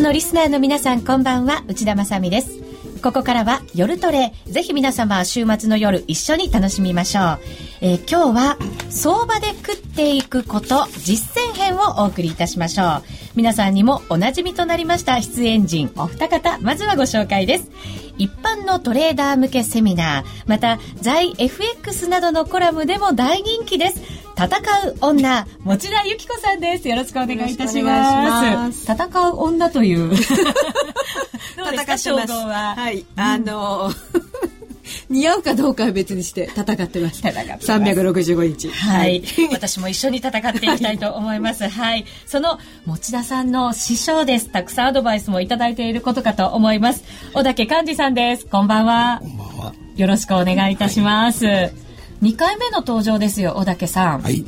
のリスナーの皆さんこんばんは内田まさです。ここからは夜トレ。ぜひ皆様週末の夜一緒に楽しみましょう、えー、今日は相場で食っていくこと実践編をお送りいたしましょう。皆さんにもおなじみとなりました出演陣お二方まずはご紹介です。一般のトレーダー向けセミナーまた在 FX などのコラムでも大人気です。戦う女持田由紀子さんですよろしくお願いいたします戦う女という どうですか称号ははい、あのー 似合うかどうかは別にして戦ってました。三百六十五日。はい。私も一緒に戦っていきたいと思います。はい。その持田さんの師匠です。たくさんアドバイスもいただいていることかと思います。小竹幹二さんです。こんばんは。こんばんは。よろしくお願いいたします。はい、回目の登場ですよ、小竹さん。はい。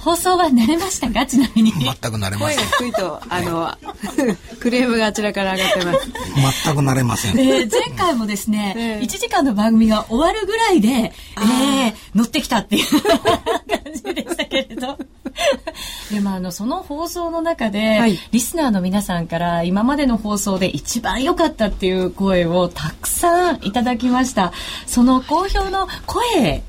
放送は慣れましたか？ちなみに。全く慣れません。声が低いとあの クレームがあちらから上がってます。全く慣れません、えー、前回もですね、えー、1時間の番組が終わるぐらいで、えー、乗ってきたっていう 感じでしたけれど。でもあのその放送の中で、はい、リスナーの皆さんから今までの放送で一番良かったっていう声をたくさんいただきました。その好評の声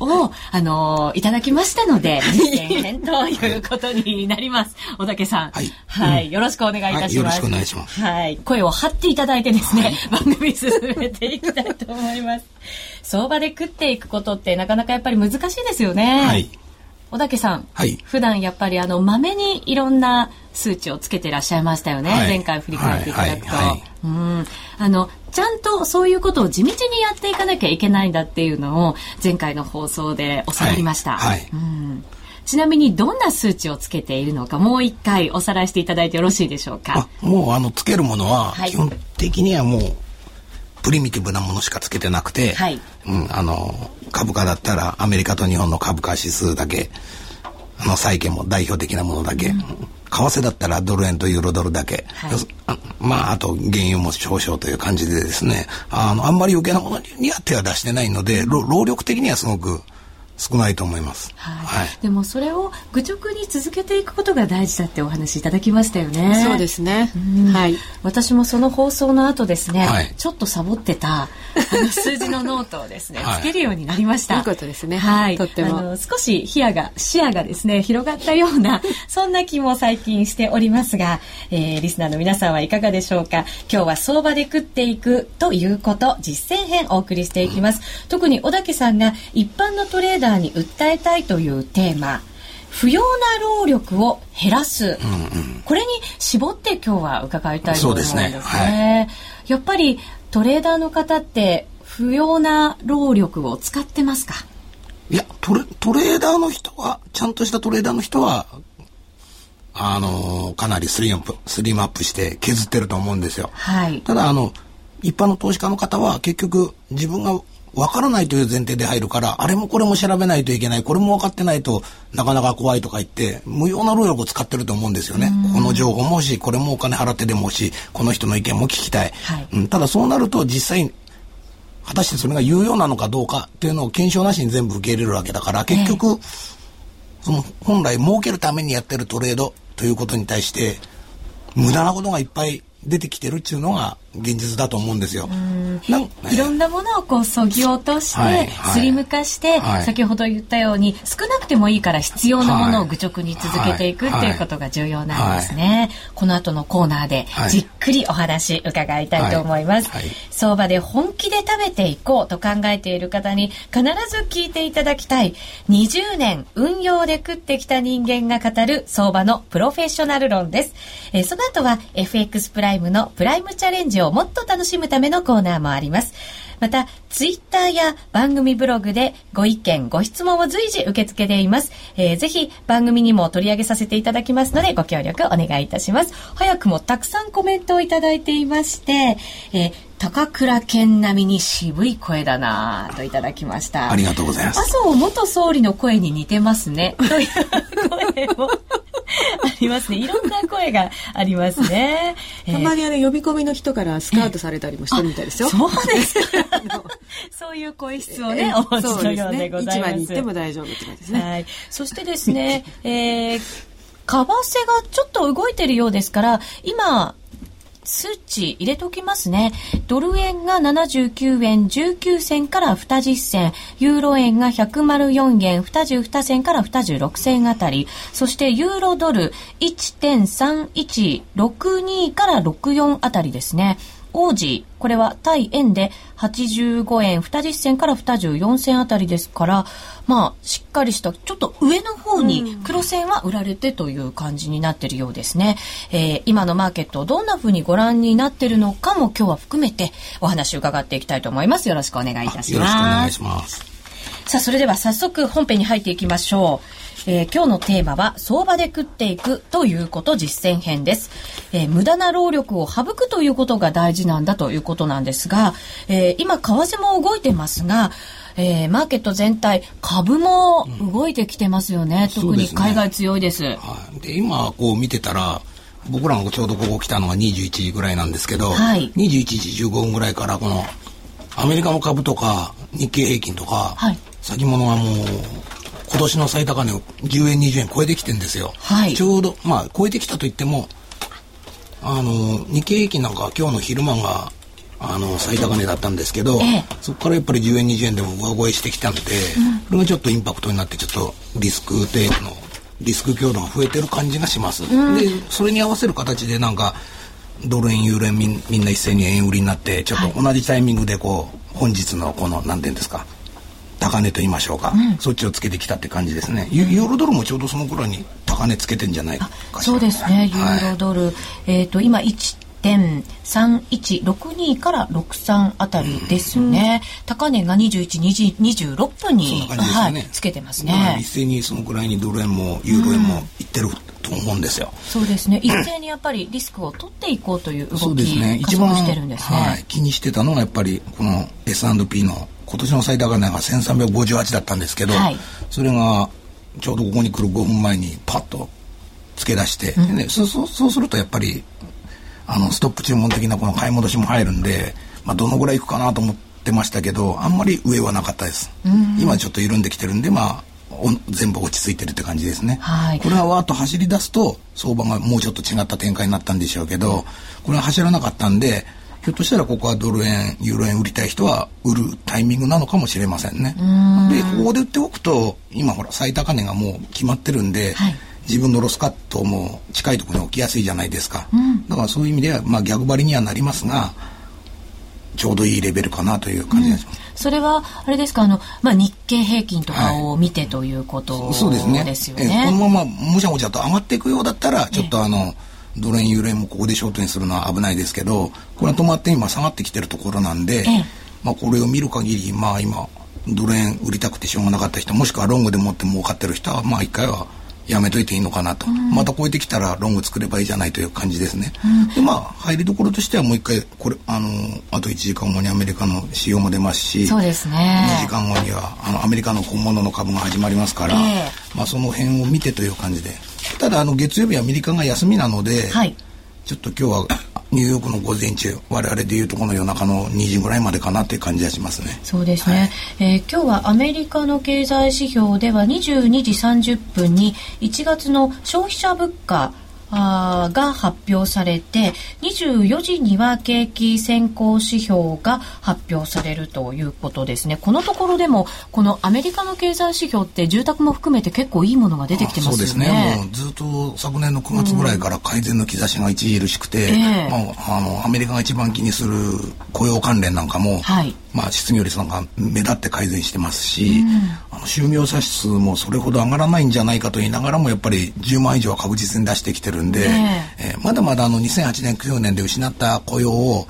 を、あのー、いただきましたので、実践編ということになります。小竹さん。はい。はい、うん。よろしくお願いいたします、はい。よろしくお願いします。はい。声を張っていただいてですね、はい、番組進めていきたいと思います。相場で食っていくことってなかなかやっぱり難しいですよね。はい。小竹さん。はい。普段やっぱりあの、まめにいろんな数値をつけてらっしゃいましたよね。はい、前回振り返っていただくと。はいはい、うん。あの、ちゃんとそういうことを地道にやっていかなきゃいけないんだっていうのを前回の放送で教わりました。はい、うん、ちなみにどんな数値をつけているのかもう一回おさらいしていただいてよろしいでしょうか？もうあのつけるものは基本的にはもうプリミティブなものしかつけてなくて、はい、うん、あの株価だったらアメリカと日本の株価指数だけあの債券も代表的なものだけ、うん、為替だったらドル円とユーロドルだけ、はい、まああと原油も少々という感じでですね。あのあんまり余計なものには手は出してないので労力的にはすごく少ないと思います、はい、はい、でもそれを愚直に続けていくことが大事だってお話いただきましたよね。そうですね、はい。私もその放送の後ですね、はい、ちょっとサボってた あの数字のノートをですね、つけるようになりました。いいことですね。はい。とっても。あの少し視野が視野がですね広がったような そんな気も最近しておりますが、えー、リスナーの皆さんはいかがでしょうか。今日は相場で食っていくということ実践編お送りしていきます、うん、特に小竹さんが一般のトレーダーーに訴えたいというテーマ不要な労力を減らす、うんうん、これに絞って今日は伺いたいと思うんですね。すね。はい、やっぱりトレーダーの方って不要な労力を使ってますか？いやトレトレーダーの人はちゃんとしたトレーダーの人はあのかなりスリムアップスリムアップして削ってると思うんですよ。はい、ただあの一般の投資家の方は結局自分が分からないという前提で入るから、あれもこれも調べないといけない、これも分かってないとなかなか怖いとか言って、無用な労力を使ってると思うんですよね。この情報も欲しい、これもお金払ってでも欲しい、この人の意見も聞きたい。はい、うん、ただそうなると実際果たしてそれが有用なのかどうかっていうのを検証なしに全部受け入れるわけだから、結局、その本来儲けるためにやってるトレードということに対して、無駄なことがいっぱい出てきてるっていうのが現実だと思うんですよ。いろんなものをこうそぎ落として、はい、スリム化して、はい、先ほど言ったように少なくてもいいから必要なものを愚直に続けていくっていうことが重要なんですね。この後のコーナーでじっくりお話伺いたいと思います。相場で本気で食べていこうと考えている方に必ず聞いていただきたい。20年運用で食ってきた人間が語る相場のプロフェッショナル論です。えー、その後は FX プライムのプライムチャレンジをもっと楽しむためのコーナーもあります。また、ツイッターや番組ブログでご意見、ご質問を随時受け付けています。えー、ぜひ番組にも取り上げさせていただきますので、ご協力お願いいたします。早くもたくさんコメントをいただいていまして、えー、高倉健並みに渋い声だなといただきました。ありがとうございます。麻生元総理の声に似てますね。という声も ありますね。いろんな声がありますね。たまにあの呼び込みの人からスカウトされたりもしてるみたいですよ。そうです そういう声質をね、お持ちのようでございます。ね、に行っても大丈夫って感じですね。はい。そしてですね、えー、為替がちょっと動いてるようですから、今、数値入れときますね。ドル円が79円19銭から20銭、ユーロ円が104円22銭から26銭あたり、そしてユーロドル1.3162から64あたりですね。王子、これは対円で85円20銭から24銭あたりですから、まあ、しっかりした、ちょっと上の方に黒線は売られてという感じになっているようですね。えー、今のマーケットをどんなふうにご覧になっているのかも今日は含めてお話を伺っていきたいと思います。よろしくお願いいたします。よろしくお願いします。さあ、それでは早速本編に入っていきましょう。えー、今日のテーマは相場で食っていくということ実践編です、えー、無駄な労力を省くということが大事なんだということなんですが、えー、今為替も動いてますがえー、マーケット全体株も動いてきてますよね、うん、特に海外強いです。で、ねはい、で今こう見てたら僕らもちょうどここ来たのが21時ぐらいなんですけど、はい、21時15分ぐらいからこのアメリカの株とか日経平均とか、はい、先物はもう今年の最高値を10円20円超えてきてんですよ、はい、ちょうどまあ超えてきたと言ってもあの日経平均なんか今日の昼間があの最高値だったんですけど、ええ、そこからやっぱり10円20円でも上超えしてきたんで、うん、それがちょっとインパクトになってちょっとリスクテープのリスク強度が増えてる感じがします、うん、でそれに合わせる形でなんかドル円ユーロ円みんな一斉に円売りになってちょっと同じタイミングでこう本日のこの何て言うんですか高値と言いましょうか、うん、そっちをつけてきたって感じですね。ユーロドルもちょうどその頃に高値つけてんじゃないかそうですね。ユーロドル、はい、えっ、ー、と今1.3162から63あたりですね、うん、高値が21、26分に、ね、はい、つけてますね。一斉にそのくらいにドル円もユーロ円もいってると思うんですよ、そうですね。一斉にやっぱりリスクを取っていこうという動きそうですね。一番してるんですね、はい、気にしてたのがやっぱりこの S&P の今年の最高値が1358だったんですけど、はい、それがちょうどここに来る5分前にパッと付け出して、うん、ね、そうそうするとやっぱりあのストップ注文的なこの買い戻しも入るんで、まあ、どのぐらいいくかなと思ってましたけどあんまり上はなかったです、うん、今ちょっと緩んできてるんでまあ全部落ち着いてるって感じですね、はい、これはわーっと走り出すと相場がもうちょっと違った展開になったんでしょうけどこれは走らなかったんでひょっとしたらここはドル円ユーロ円売りたい人は売るタイミングなのかもしれませんね。でここで売っておくと今ほら最高値がもう決まってるんで、はい、自分のロスカットも近いところに置きやすいじゃないですか。うん、だからそういう意味では、まあ、逆張りにはなりますがちょうどいいレベルかなという感じがします。うん、それはあれですか？あの、まあ、日経平均とかを見てということ。はい、そうですね、えこのままもちゃもちゃと上がっていくようだったらちょっとあの、えドル円ユーロ円もここでショートにするのは危ないですけどこれは止まって今下がってきてるところなんで、まあ、これを見る限りまあ今ドル円売りたくてしょうがなかった人もしくはロングで持って儲かってる人はまあ一回はやめといていいのかなと、うん、また超えてきたらロング作ればいいじゃないという感じですね、うん、でまあ入りどころとしてはもう一回これあのあと1時間後にアメリカの仕様も出ますしそうですね。2時間後にはあのアメリカの本物の株が始まりますから、えー、まあ、その辺を見てという感じで。ただあの月曜日アメリカが休みなので、はい、ちょっと今日はニューヨークの午前中我々でいうとこの夜中の2時ぐらいまでかなっていう感じがしますね。そうですね、はい、えー、今日はアメリカの経済指標では22時30分に1月の消費者物価あが発表されて24時には景気先行指標が発表されるということですね。このところでもこのアメリカの経済指標って住宅も含めて結構いいものが出てきてますよね。そうですね。もうずっと昨年の9月ぐらいから改善の兆しが著しくて、うんえ。ー、まあ、あのアメリカが一番気にする雇用関連なんかも、はい、まあ、失業率なんか目立って改善してますし、うん、就業者数もそれほど上がらないんじゃないかと言いながらもやっぱり10万以上は確実に出してきてるんで、ねえ。ー、まだまだあの2008年9年で失った雇用を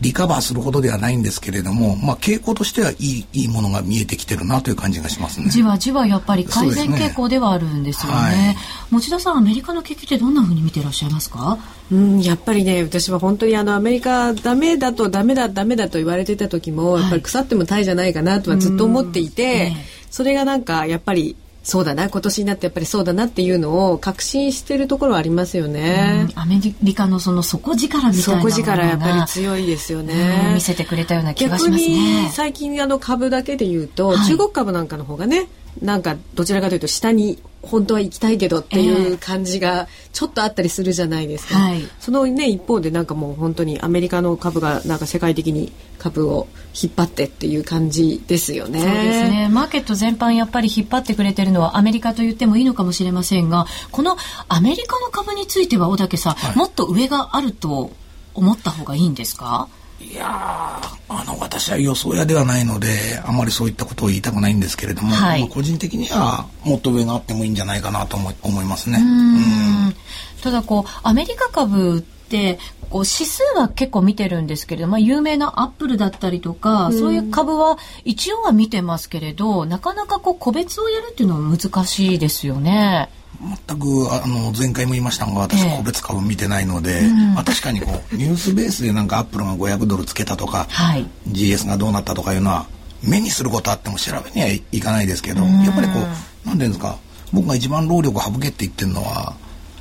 リカバーするほどではないんですけれども、まあ、傾向としてはいいいいものが見えてきてるなという感じがしますね。じわじわやっぱり改善傾向ではあるんですよね。ねはい、持田さん、アメリカの景気ってどんなふうに見ていらっしゃいますか？うん、やっぱりね、私は本当にあのアメリカダメだとダメだダメだと言われてた時も、やっぱり腐ってもタイじゃないかなとはずっと思っていて、それがなんかやっぱりそうだな今年になってやっぱりそうだなっていうのを確信してるところはありますよね。アメリカのその底力みたいな底力やっぱり強いですよね。見せてくれたような気がしますね。最近あの株だけで言うと、はい、中国株なんかの方がねなんかどちらかというと下に本当は行きたいけどっていう感じがちょっとあったりするじゃないですか、はい、そのね一方でなんかもう本当にアメリカの株がなんか世界的に株を引っ張ってっていう感じですよね。そうですね。マーケット全般やっぱり引っ張ってくれてるのはアメリカと言ってもいいのかもしれませんが、このアメリカの株については小竹さん、はい、もっと上があると思った方がいいんですか？いやあの私は予想屋ではないのであまりそういったことを言いたくないんですけれども、はい、個人的にはもっと上があってもいいんじゃないかなと思思いますね。うんただこうアメリカ株ってこう指数は結構見てるんですけれども、まあ、有名なアップルだったりとか、うん、そういう株は一応は見てますけれどなかなかこう個別をやるっていうのは難しいですよね。全くあの前回も言いましたが私個別株見てないので、えーまあ、確かにこうニュースベースでなんかアップルが500ドルつけたとか、はい、GS がどうなったとかいうのは目にすることあっても調べにはいかないですけど、やっぱりこう何ていうんですか僕が一番労力を省けって言ってるのは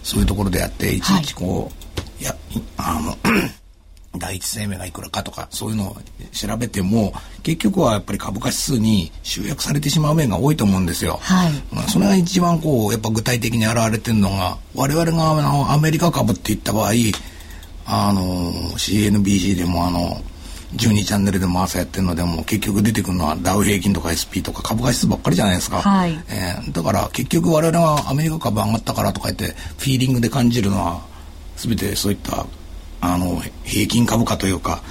そういうところであっていちいちこう、はい、いやあの第一生命がいくらかとかそういうのを調べても結局はやっぱり株価指数に集約されてしまう面が多いと思うんですよ。はい、まあ、それが一番こうやっぱ具体的に現れてるのが我々があのアメリカ株って言った場合あの CNBC でもあの12チャンネルでも朝やってるのでも結局出てくるのはダウ平均とか SP とか株価指数ばっかりじゃないですか、はい、えー、だから結局我々がアメリカ株上がったからとか言ってフィーリングで感じるのは全てそういったあの平均株価というか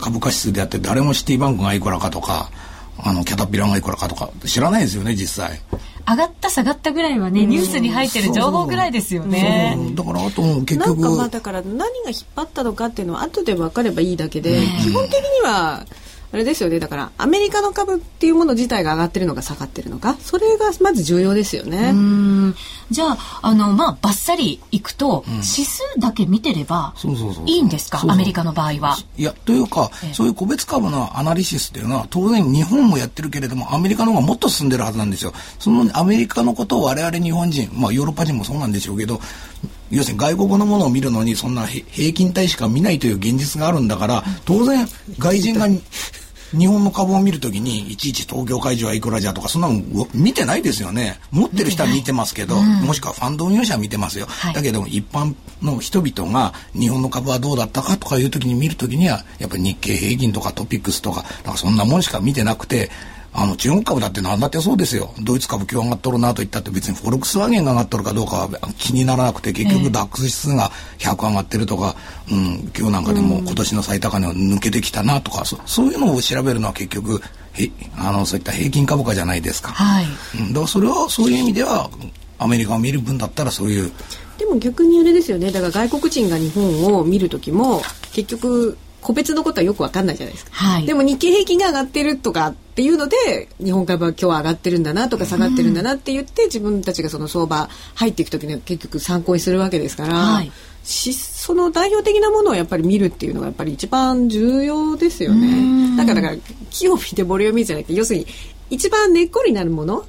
株価指数であって誰もシティバンクがいくらかとかあのキャタピラがいくらかとか知らないですよね実際。上がった下がったぐらいはね、ニュースに入ってる情報ぐらいですよね。だからあと結局。なんかまあだから何が引っ張ったのかっていうのは後で分かればいいだけで、基本的にはあれですよね。だからアメリカの株っていうもの自体が上がってるのか下がってるのかそれがまず重要ですよね。じゃああのまあばっさりいくと、うん、指数だけ見てればいいんですか？アメリカの場合は。いやというか、ええ、そういう個別株のアナリシスっていうのは当然日本もやってるけれどもアメリカの方がもっと進んでるはずなんですよ。そのアメリカのことを我々日本人まあヨーロッパ人もそうなんでしょうけど要するに外国のものを見るのにそんな平均体しか見ないという現実があるんだから当然外人が日本の株を見るときにいちいち東京会場はいくらじゃとかそんなの見てないですよね。持ってる人は見てますけど、うん、もしくはファンド運用者は見てますよ、はい、だけど一般の人々が日本の株はどうだったかとかいうときに見るときにはやっぱり日経平均とかトピックスとかなんかそんなもんしか見てなくてあの中国株だって何だってそうですよ。ドイツ株今日上がっとるなと言ったって別にフォルクスワーゲンが上がっとるかどうかは気にならなくて結局ダックス指数が100上がってるとか、うん、今日なんかでも今年の最高値を抜けてきたなとか、そそういうのを調べるのは結局へあのそういった平均株価じゃないですか。はい。うん、だからそれはそういう意味ではアメリカを見る分だったらそういう。でも逆にあれですよね。だから外国人が日本を見る時も結局個別のことはよく分かんないじゃないですか、はい、でも日経平均が上がってるとかっていうので日本株は今日は上がってるんだなとか下がってるんだなって言って、自分たちがその相場入っていく時には結局参考にするわけですから、はい、しその代表的なものをやっぱり見るっていうのがやっぱり一番重要ですよね。だからだから木を見てボリューミーじゃなくて要するに一番根っこになるもの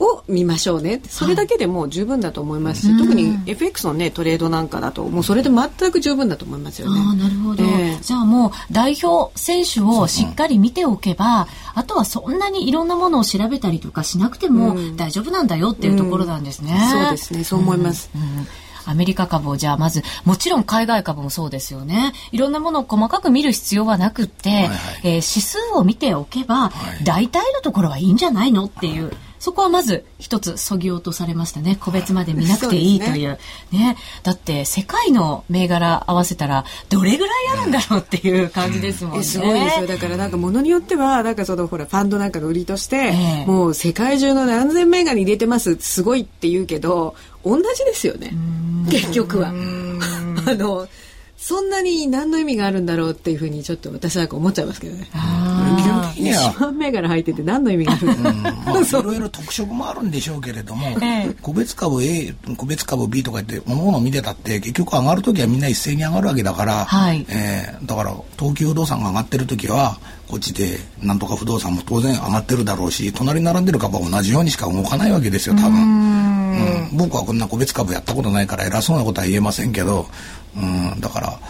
を見ましょうね。それだけでも十分だと思いますし、はい、特に FX のねトレードなんかだともうそれで全く十分だと思いますよね。あなるほど、えー、じゃあもう代表選手をしっかり見ておけばあとはそんなにいろんなものを調べたりとかしなくても大丈夫なんだよっていうところなんですね。うん。うん、そうですね。そう思います。うん。アメリカ株をじゃあまず、もちろん海外株もそうですよね。いろんなものを細かく見る必要はなくって、はいはい、えー、指数を見ておけば、はい、大体のところはいいんじゃないのっていう。そこはまず一つそぎ落とされましたね。個別まで見なくていいという。ね、ね、だって世界の銘柄合わせたらどれぐらいあるんだろうっていう感じですもんね。すごいですよ。だからなんかものによっては、なんかそのほらファンドなんかの売りとして、えー、もう世界中の何千銘柄に入れてます、すごいって言うけど、同じですよね。結局は。あの、そんなに何の意味があるんだろうっていうふうにちょっと私は思っちゃいますけどね。基本的には。1銘柄入ってて何の意味があるんだろう、うん。まあ、いろいろ特色もあるんでしょうけれども、個別株 A、個別株 B とか言って、各々見てたって、結局上がるときはみんな一斉に上がるわけだから、はい、えー、だから東急不動産が上がってるときは、こっちでなんとか不動産も当然上がってるだろうし、隣に並んでる株は同じようにしか動かないわけですよ、多分。うん、僕はこんな個別株やったことないから偉そうなことは言えませんけど、うん、だから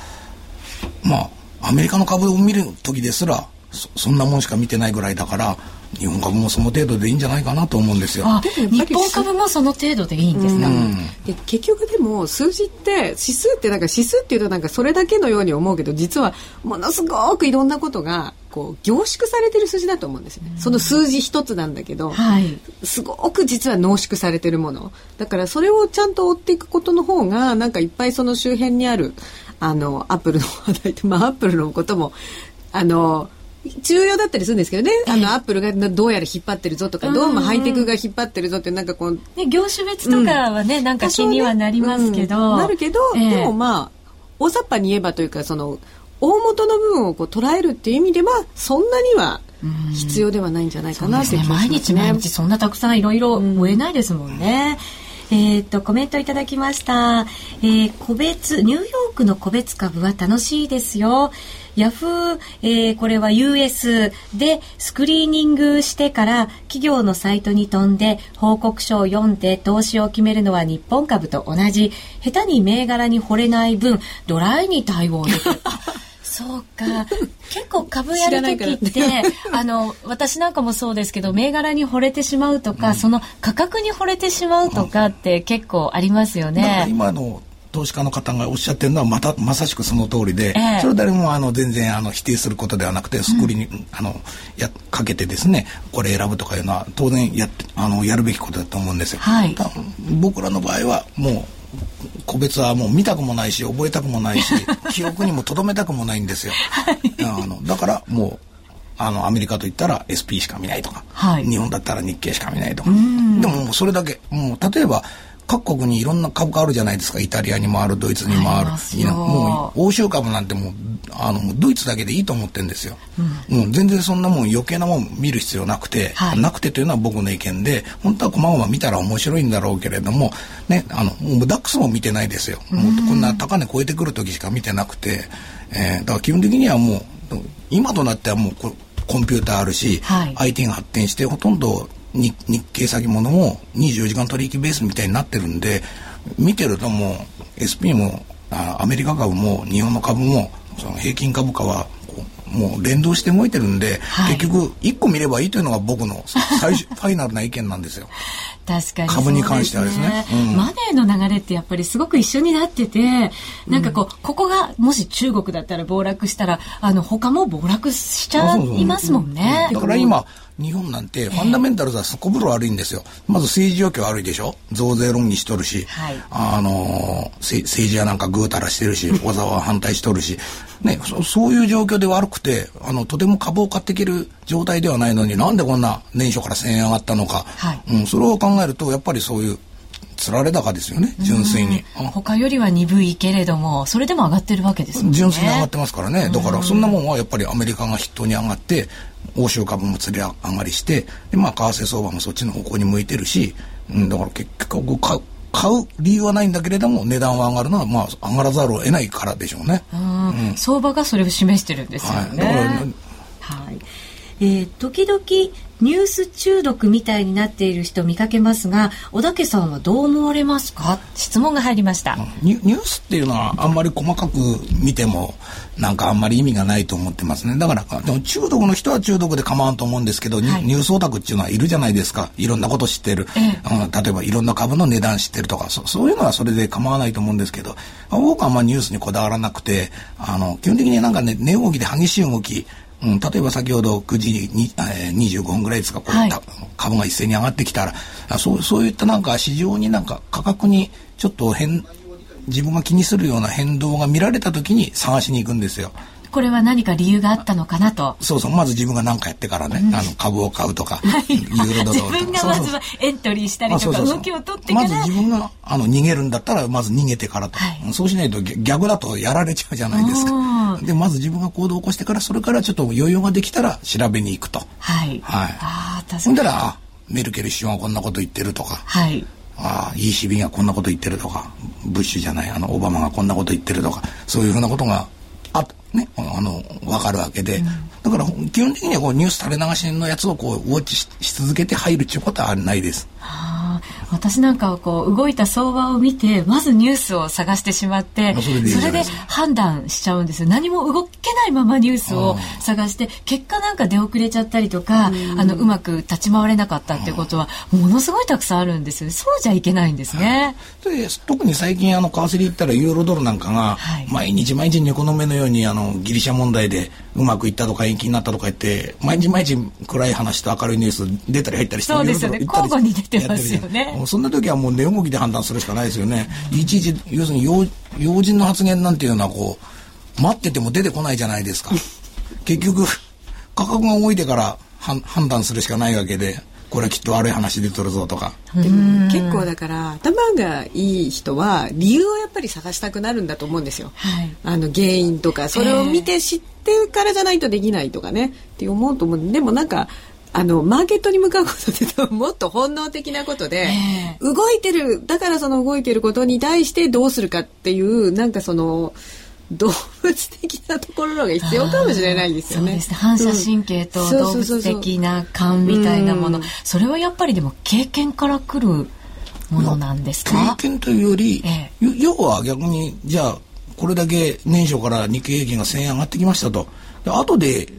まあアメリカの株を見る時ですらそそんなもんしか見てないぐらいだから日本株もその程度でいいんじゃないかなと思うんですよ。日本株もその程度でいいんですか、うん、で結局でも数字って指数ってなんか指数っていうとなんかそれだけのように思うけど実はものすごくいろんなことがこう凝縮されてる数字だと思うんですね、うん、その数字一つなんだけど、はい、すごく実は濃縮されてるもの。だからそれをちゃんと追っていくことの方がなんかいっぱいその周辺にあるあのアップルの話題ってまあアップルのこともあの重要だったりするんですけどね、あのアップルがどうやら引っ張ってるぞとか、どうもハイテクが引っ張ってるぞってなんかこう、ね、業種別とかはね、うん、なん。か気にはなりますけど、なるけど、えー、でもまあ大雑把に言えばというかその大元の部分をこう捉えるっていう意味ではそんなには必要ではないんじゃないかなって気がしますね。毎日毎日そんなたくさんいろいろ追えないですもんね。えっ、と、コメントいただきました。えー、個別、ニューヨークの個別株は楽しいですよ。ヤフー、えー、これは US でスクリーニングしてから企業のサイトに飛んで報告書を読んで投資を決めるのは日本株と同じ。下手に銘柄に惚れない分、ドライに対応できる。そうか。結構株やる時って、ね、あの、私なんかもそうですけど、銘柄に惚れてしまうとか、うん、その価格に惚れてしまうとかって結構ありますよね。今の投資家の方がおっしゃってるのはまたまさしくその通りで、えー、それ誰もあの全然あの否定することではなくてスクリーンに、うん、あのやかけてですねこれ選ぶとかいうのは当然やあのやるべきことだと思うんですよ。はい、僕らの場合はもう個別はもう見たくもないし覚えたくもないし 記憶にもとどめたくもないんですよ。はい、あのだからもうあのアメリカといったら SP しか見ないとか、はい、日本だったら日経しか見ないとか。でももうそれだけ。もう例えば各国にいろんな株価あるじゃないですか。イタリアにもあるドイツにもある。もう欧州株なんてもうあのドイツだけでいいと思ってるんですよ、うん、もう全然そんなもん余計なもん見る必要なくて、はい、なくてというのは僕の意見で本当はこまごま見たら面白いんだろうけれどもねあのもうダックスも見てないですよ。もうこんな高値超えてくる時しか見てなくて、えー、だから基本的にはもう今となってはもうコンピューターあるし、はい、IT が発展してほとんど日日経先物も24時間取引ベースみたいになってるんで見てるともう SP もあアメリカ株も日本の株もその平均株価はもう連動して動いてるんで、はい、結局1個見ればいいというのが僕の最終 ファイナルな意見なんですよ。確かに、株に関してはですね、うん、マネーの流れってやっぱりすごく一緒になっててなんかこう、ここがもし中国だったら暴落したらあの他も暴落しちゃいますもんね。だから今日本なんてファンダメンタルズはすこぶる悪いんですよ。まず政治状況悪いでしょ。増税論議しとるし、はい、あの政治はなんかぐうたらしてるし、小沢は反対しとるし、ねそ、そういう状況で悪くて、あの、とても株を買っていける状態ではないのになんでこんな年初から1000円上がったのか、はい、うん、それを考えると、やっぱりそういうつられ高ですよね純粋に、他よりは鈍いけれどもそれでも上がってるわけですね。純粋に上がってますからね。だからそんなもんはやっぱりアメリカが筆頭に上がって欧州株もつり上がりしてでまあ為替相場もそっちの方向に向いてるし、うん、だから結局買う買う理由はないんだけれども値段は上がるのはまあ上がらざるを得ないからでしょうね、うん、相場がそれを示してるんですよね、はい、はいえー、時々ニュース中毒みたいになっている人見かけますが小竹さんはどう思われますか？質問が入りました。ニュースっていうのはあんまり細かく見てもなんかあんまり意味がないと思ってますね。だからでも中毒の人は中毒で構わんと思うんですけど、はい、ニュースオタクっていうのはいるじゃないですか。いろんなこと知ってる、ええ、例えばいろんな株の値段知ってるとかそそういうのはそれで構わないと思うんですけど僕はあんまニュースにこだわらなくてあの基本的になんかね値動きで激しい動きうん、例えば先ほど9時に、えー、25分ぐらいですか、こう、はい、株が一斉に上がってきたらあそうそういったなんか市場になんか価格にちょっと変自分が気にするような変動が見られた時に探しに行くんですよ。これは何か理由があったのかなと。そうそう、まず自分が何かやってからね、うん、あの株を買うとか、はい、ユーロドルとか。自分がまずはエントリーしたりとか、動きを取ってから。まず自分があの逃げるんだったら、まず逃げてからと。はい、そうしないと逆だとやられちゃうじゃないですか。で、まず自分が行動を起こしてから、それからちょっと余裕ができたら調べに行くと。はい。はい。ああ、確かに。ほんだら、メルケル首相がこんなこと言ってるとか。はい。ああ ECB がこんなこと言ってるとかブッシュじゃないあのオバマがこんなこと言ってるとかそういうふうなことがあね、あの分かるわけで、うん、だから基本的にはこうニュース垂れ流しのやつをこうウォッチし続けて入るっていうことはないです。はあ、私なんかはこう動いた相場を見てまずニュースを探してしまってそれで判断しちゃうんですよ。何も動けないままニュースを探して結果なんか出遅れちゃったりとかあのうまく立ち回れなかったっていうことはものすごいたくさんあるんですよ。そうじゃいけないんですね、はい、で特に最近あの為替で言ったらユーロドルなんかが毎日毎日猫の目のようにあのギリシャ問題でうまくいったとか延期になったとか言って毎日毎日暗い話と明るいニュース出たり入ったりしてそうですよね。交互に出てますよねそんな時はもう値動きで判断するしかないですよね。いちいち要するに要要人の発言なんていうのはこう待ってても出てこないじゃないですか。結局価格が動いてから判断するしかないわけでこれはきっと悪い話でとるぞとか。でも結構だから頭がいい人は理由をやっぱり探したくなるんだと思うんですよ、はい、あの原因とかそれを見て知ってからじゃないとできないとかね。って思うと思う。でもなんかあのマーケットに向かうことってもっと本能的なことで、動いてるだからその動いてることに対してどうするかっていうなんかその動物的なところが必要かもしれないですよね。ね。反射神経と動物的な感みたいなもの、それはやっぱりでも経験からくるものなんですか？経験というより、ええ、要は逆にじゃあこれだけ年初から日経平均が1000円上がってきましたと。で後で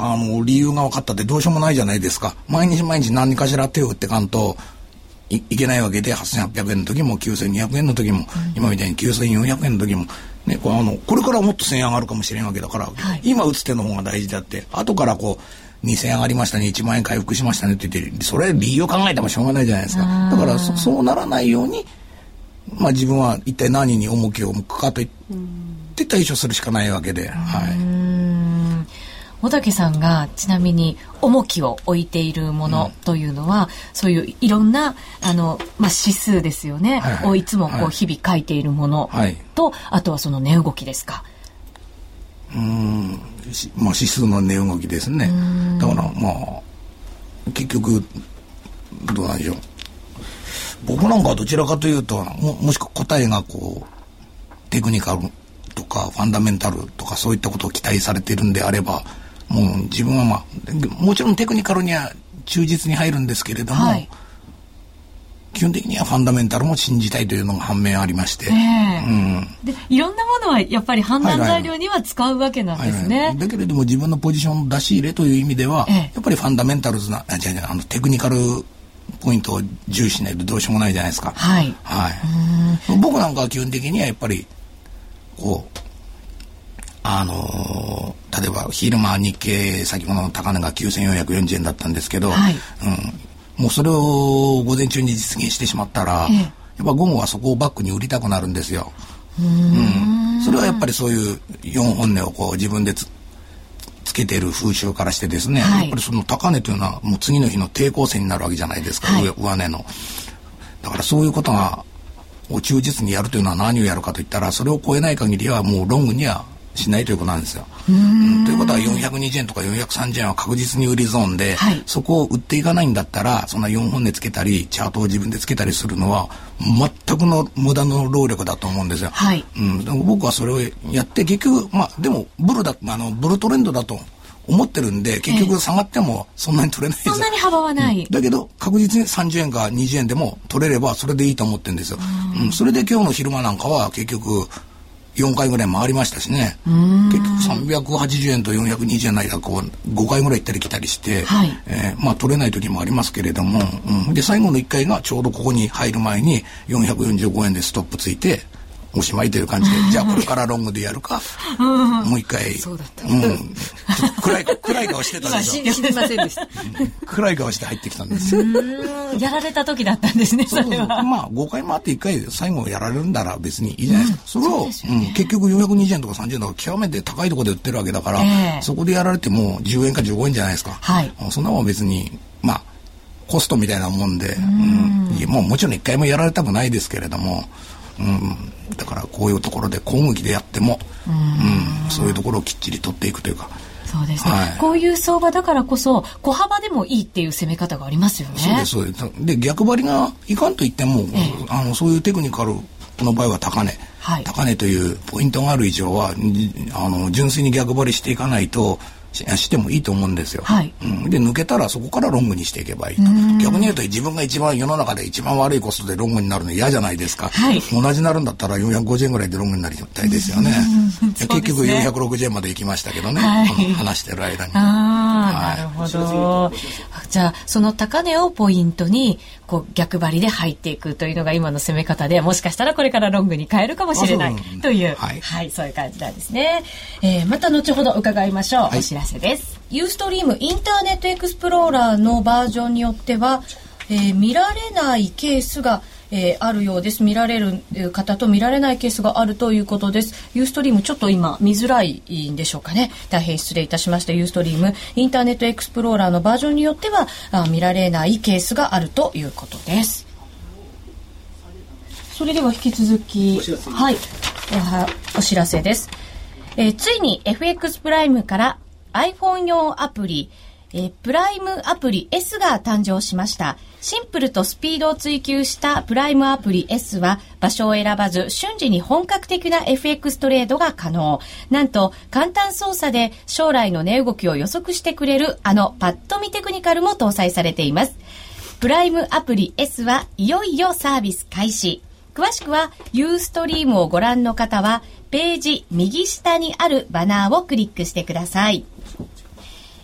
あの理由が分かったってどうしようもないじゃないですか。毎日毎日何かしら手を打ってかんといいけないわけで8800円の時も9200円の時も、うん、今みたいに9400円の時も。ね、こあのこれからもっと1000円上がるかもしれんわけだから、はい、今打つ手の方が大事であって。後からこう2000円上がりましたね1万円回復しましたねって言ってそれ理由を考えてもしょうがないじゃないですか。だからそうならないように、まあ、自分は一体何に重きを向くかと言って対処するしかないわけで。はい小竹さんがちなみに重きを置いているものというのは、うん、そういういろんなあの、まあ、指数ですよね、はいはい、をいつもこう日々書いているもの。と、はい、あとはその値動きですか。うん。まあ、指数の値動きですね。だからまあ結局どうなんでしょう。僕なんかはどちらかというとももしくは答えがこうテクニカルとかファンダメンタルとかそういったことを期待されているんであればもう自分はまあもちろんテクニカルには忠実に入るんですけれども、はい、基本的にはファンダメンタルも信じたいというのが反面ありまして、えー、うん、でいろんなものはやっぱり判断材料には使うわけなんですね、はい。はい、だけれども自分のポジション出し入れという意味では、えー、やっぱりファンダメンタルズなあ違う違うあのテクニカルポイントを重視しないとどうしようもないじゃないですか。はい。はい。僕なんかは基本的にはやっぱりこうあのー、例えば昼間日経先物の高値が9440円だったんですけど、はい、うん、もうそれを午前中に実現してしまったら、ええ、やっぱ午後はそこをバックに売りたくなるんですよ。うん、それはやっぱりそういう4本値をこう自分でつつけてる風習からしてですね、はい、やっぱりその高値というのはもう次の日の抵抗線になるわけじゃないですか、はい、上値の。だからそういうことがを忠実にやるというのは何をやるかといったらそれを超えない限りはもうロングにはしないということなんですよ。ということは420円とか430円は確実に売りゾーンで、はい、そこを売っていかないんだったらそんな4本でつけたりチャートを自分でつけたりするのは全くの無駄の労力だと思うんですよ。はい、うん、でも僕はそれをやって結局まあでもブルだあのブルトレンドだと思ってるんで結局下がってもそんなに取れないです。よ、そんなに幅はない、うん、だけど確実に30円か20円でも取れればそれでいいと思ってるんですよ、うん、それで今日の昼間なんかは結局4回ぐらい回りましたしね。結局380円と420円の間こう5回ぐらい行ったり来たりして、はい、えー、まあ取れない時もありますけれども、うん、で最後の1回がちょうどここに入る前に445円でストップついておしまいという感じで、じゃあこれからロングでやるか、もう一回、そうだった。うん。暗い、暗い顔してたんですよ。知ませんでした。暗い顔して入ってきたんですやられた時だったんですね、それは。まあ、5回回って1回最後やられるんなら別にいいじゃないですか。それを、うん結局420円とか30円とか極めて高いところで売ってるわけだから、そこでやられても10円か15円じゃないですか。はい。そんなもん別に、まあ、コストみたいなもんで、うん、もうもちろん一回もやられたくないですけれども、うん、だからこういうところで攻撃でやっても、うん、うん、そういうところをきっちり取っていくというか。そうですね、はい、こういう相場だからこそ小幅でもいいっていう攻め方がありますよね。そうですそうです。で逆張りがいかんと言っても、ええ、あのそういうテクニカルこの場合は高値、はい、高値というポイントがある以上はあの純粋に逆張りしていかないとしてもいいと思うんですよ、はい。うん、で抜けたらそこからロングにしていけばいいと。逆に言うと自分が一番世の中で一番悪いコストでロングになるの嫌じゃないですか、はい、同じなるんだったら450円ぐらいでロングになりたいですよね、ね、結局460円まで行きましたけどね、はい、話してる間に。ああ、はい、なるほど。じゃあその高値をポイントにこう逆張りで入っていくというのが今の攻め方でもしかしたらこれからロングに変えるかもしれないという、はい、はい、そういう感じなんですね、えー、また後ほど伺いましょう、はい、お知らせです。ユーストリームインターネットエクスプローラーのバージョンによっては、えー、見られないケースがえー、あるようです。見られる方と見られないケースがあるということです。ユーストリームちょっと今見づらいんでしょうかね。大変失礼いたしました。ユーストリームインターネットエクスプローラーのバージョンによってはあ見られないケースがあるということです。それでは引き続き、はい、お知らせです。えー、ついに FX プライムから iPhone 用アプリえー、プライムアプリ S が誕生しました。シンプルとスピードを追求したプライムアプリ S は場所を選ばず瞬時に本格的な FX トレードが可能。なんと簡単操作で将来の値動きを予測してくれるあのパッと見テクニカルも搭載されています。プライムアプリ S はいよいよサービス開始。詳しくはユーストリームをご覧の方はページ右下にあるバナーをクリックしてください。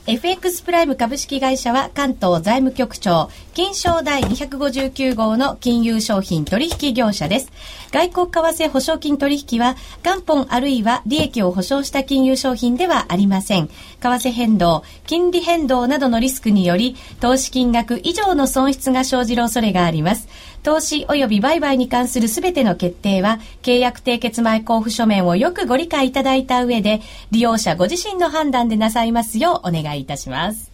FX プライム株式会社は関東財務局長、金賞第259号の金融商品取引業者です。外国為替保証金取引は元本あるいは利益を保証した金融商品ではありません。為替変動、金利変動などのリスクにより投資金額以上の損失が生じる恐れがあります。投資及び売買に関するすべての決定は、契約締結前交付書面をよくご理解いただいた上で、利用者ご自身の判断でなさいますようお願いいたします。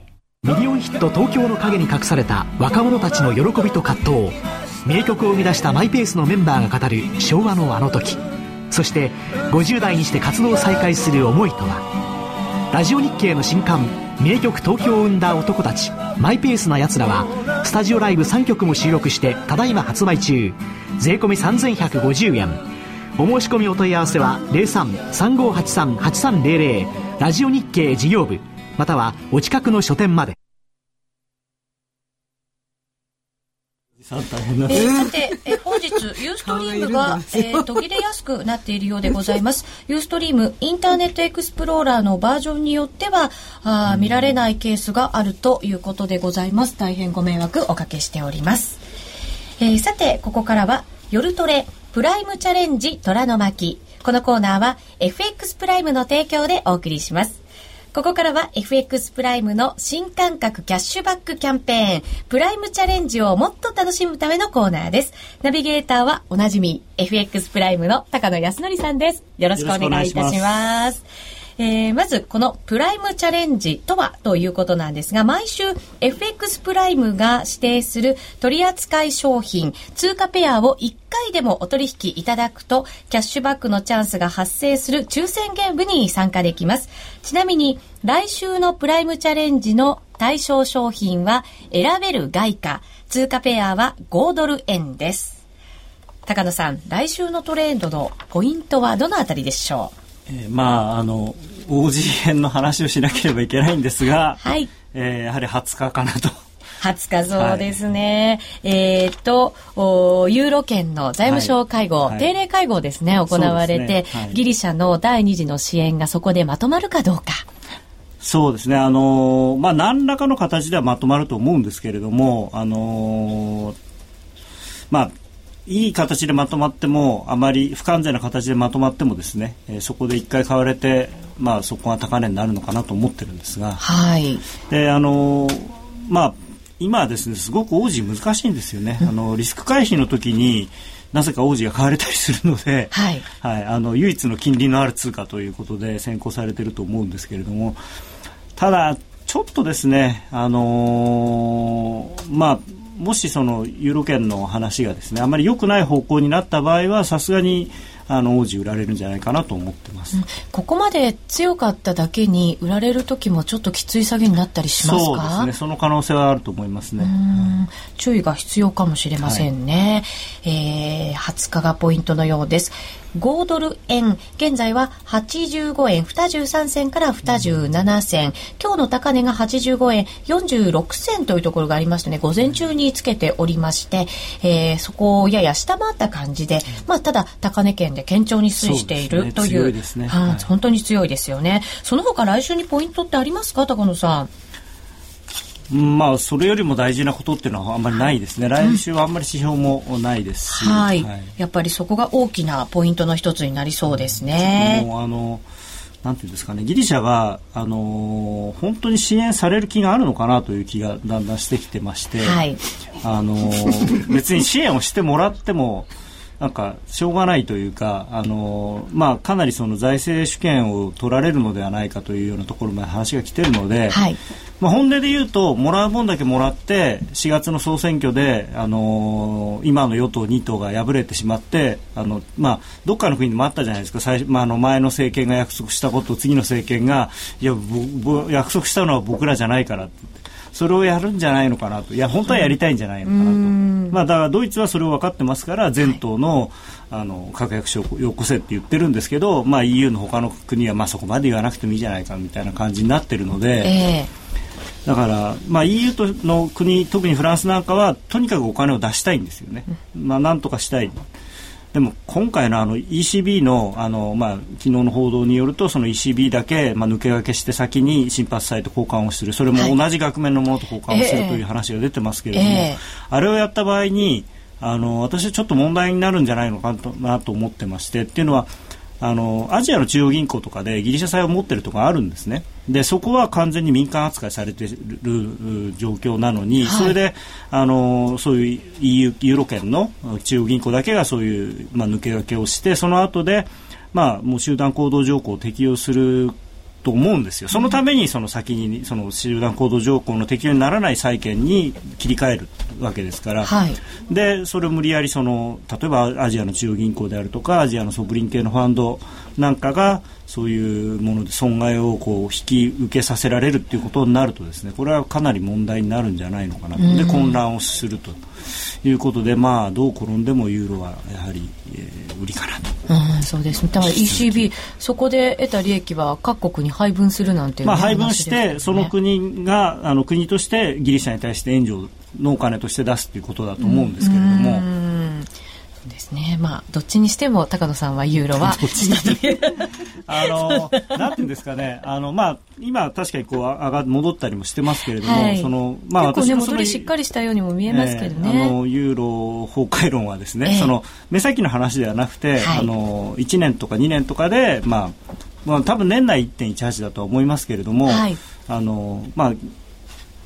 ミリオンヒット東京の陰に隠された若者たちの喜びと葛藤。名曲を生み出したマイペースのメンバーが語る昭和のあの時。そして50代にして活動を再開する思いとは。ラジオ日経の新刊名曲東京を生んだ男たちマイペースな奴らはスタジオライブ3曲も収録してただいま発売中税込3150円お申し込みお問い合わせは03-3583-8300ラジオ日経事業部またはお近くの書店までえー、さて、え本日ユーストリームが、えー、途切れやすくなっているようでございます。ユーストリームインターネットエクスプローラーのバージョンによってはあ見られないケースがあるということでございます。大変ご迷惑おかけしております。えー、さてここからは夜トレプライムチャレンジ虎の巻このコーナーは FX プライムの提供でお送りします。ここからは FX プライムの新感覚キャッシュバックキャンペーン、プライムチャレンジをもっと楽しむためのコーナーです。ナビゲーターはおなじみ、FX プライムの高野康則さんです。よろしくお願いいたします。えー、まずこのプライムチャレンジとはということなんですが、毎週 FX プライムが指定する取扱い商品、通貨ペアを1回でもお取引いただくと、キャッシュバックのチャンスが発生する抽選ゲームに参加できます。ちなみに、来週のプライムチャレンジの対象商品は選べる外貨、通貨ペアは5ドル円です。高野さん、来週のトレードのポイントはどのあたりでしょう？えー、まああの OG 編の話をしなければいけないんですが、はいえー、やはり20日かなと。20日そうですね。はい、えっ、とユーロ圏の財務省会合、はい、定例会合ですね、行われて、ねはい、ギリシャの第二次の支援がそこでまとまるかどうか。そうですね。あのまあ、何らかの形ではまとまると思うんですけれども、あのまあ、いい形でまとまってもあまり不完全な形でまとまってもですね、えー、そこで一回買われて、まあ、そこが高値になるのかなと思ってるんですが、はい、であのまあ今はですねすごく王子難しいんですよね、あのリスク回避の時になぜか王子が買われたりするので、はい、はい、あの唯一の金利のある通貨ということで先行されていると思うんですけれども。ただちょっとですね、あのー、まあもしそのユーロ圏の話がですねあまり良くない方向になった場合はさすがにあの王子売られるんじゃないかなと思ってます、うん、ここまで強かっただけに売られる時もちょっときつい下げになったりしますか？そうですね。その可能性はあると思いますね。注意が必要かもしれませんね、はい、えー、20日がポイントのようです5ドル円、現在は85円23銭から27銭、今日の高値が85円46銭というところがありましてね、午前中につけておりまして、えー、そこをやや下回った感じで、まあ、ただ高値圏で堅調に推移しているという、うね。ねはい、本当に強いですよね。その他来週にポイントってありますか、高野さん？まあ、それよりも大事なことっていうのはあんまりないですね、来週はあんまり指標もないですし、はい、はい、やっぱりそこが大きなポイントの一つになりそうですね。もうあのなんていうんですかね、ギリシャが、あのー、本当に支援される気があるのかなという気がだんだんしてきてまして、はい、あのー、別に支援をしてもらっても、なんかしょうがないというか、あのまあ、かなりその財政主権を取られるのではないかというようなところまで話が来ているので、はい、まあ、本音で言うともらう分だけもらって4月の総選挙で、あの今の与党2党が敗れてしまってあの、まあ、どっかの国でもあったじゃないですか最、まあ、あの前の政権が約束したことを次の政権がいや約束したのは僕らじゃないからって。それをやるんじゃないのかなと。いや本当はやりたいんじゃないのかなと、まあ、だからドイツはそれを分かってますから全党の,、あの確約書をよこせって言ってるんですけど、まあ、EU の他の国はまあそこまで言わなくてもいいじゃないかみたいな感じになってるので。えーだから、まあ、EU との国特にフランスなんかはとにかくお金を出したいんですよね、まあ、なんとかしたいでも今回のあの ECB のあの、まあ、昨日の報道によるとその ECB だけ、まあ、抜け駆けして先に心拍細と交換をする。それも同じ額面のものと交換をするという話が出てますけれども、えー、あれをやった場合にあの私はちょっと問題になるんじゃないのかなと思ってましてっていうのはあのアジアの中央銀行とかでギリシャ債を持ってるところあるんですね。でそこは完全に民間扱いされている状況なのに、はい、それであのそういう EU ユーロ圏の中央銀行だけがそういう、まあ、抜け駆けをしてその後でまあもう集団行動条項を適用すると思うんですよ。そのためにその先にその集団行動条項の適用にならない債権に切り替えるわけですから、はい、でそれを無理やりその例えばアジアの中央銀行であるとかアジアのソブリン系のファンドなんかがそういうもので損害をこう引き受けさせられるっていうことになるとですねこれはかなり問題になるんじゃないのかなとで混乱をするということでまあどう転んでもユーロはやはり、えー、売りかなと。うん、そうですね。だから ECB そこで得た利益は各国に配分するなんていう、ね、まあ配分して、その国があの国としてギリシャに対して援助のお金として出すということだと思うんですけれども。ですね。まあ、どっちにしても、高野さんはユーロは。あの、なんていうんですかね。あの、まあ、今、確かにこう、上が、戻ったりもしてますけれども、はい、その、まあ、私も戻りしっかりしたようにも見えますけどね。えー、あの、ユーロ崩壊論はですね、えー、その、目先の話ではなくて、はい、あの、1年とか2年とかで、まあ、まあ、多分年内1.18だとは思いますけれども、はい、あの、まあ、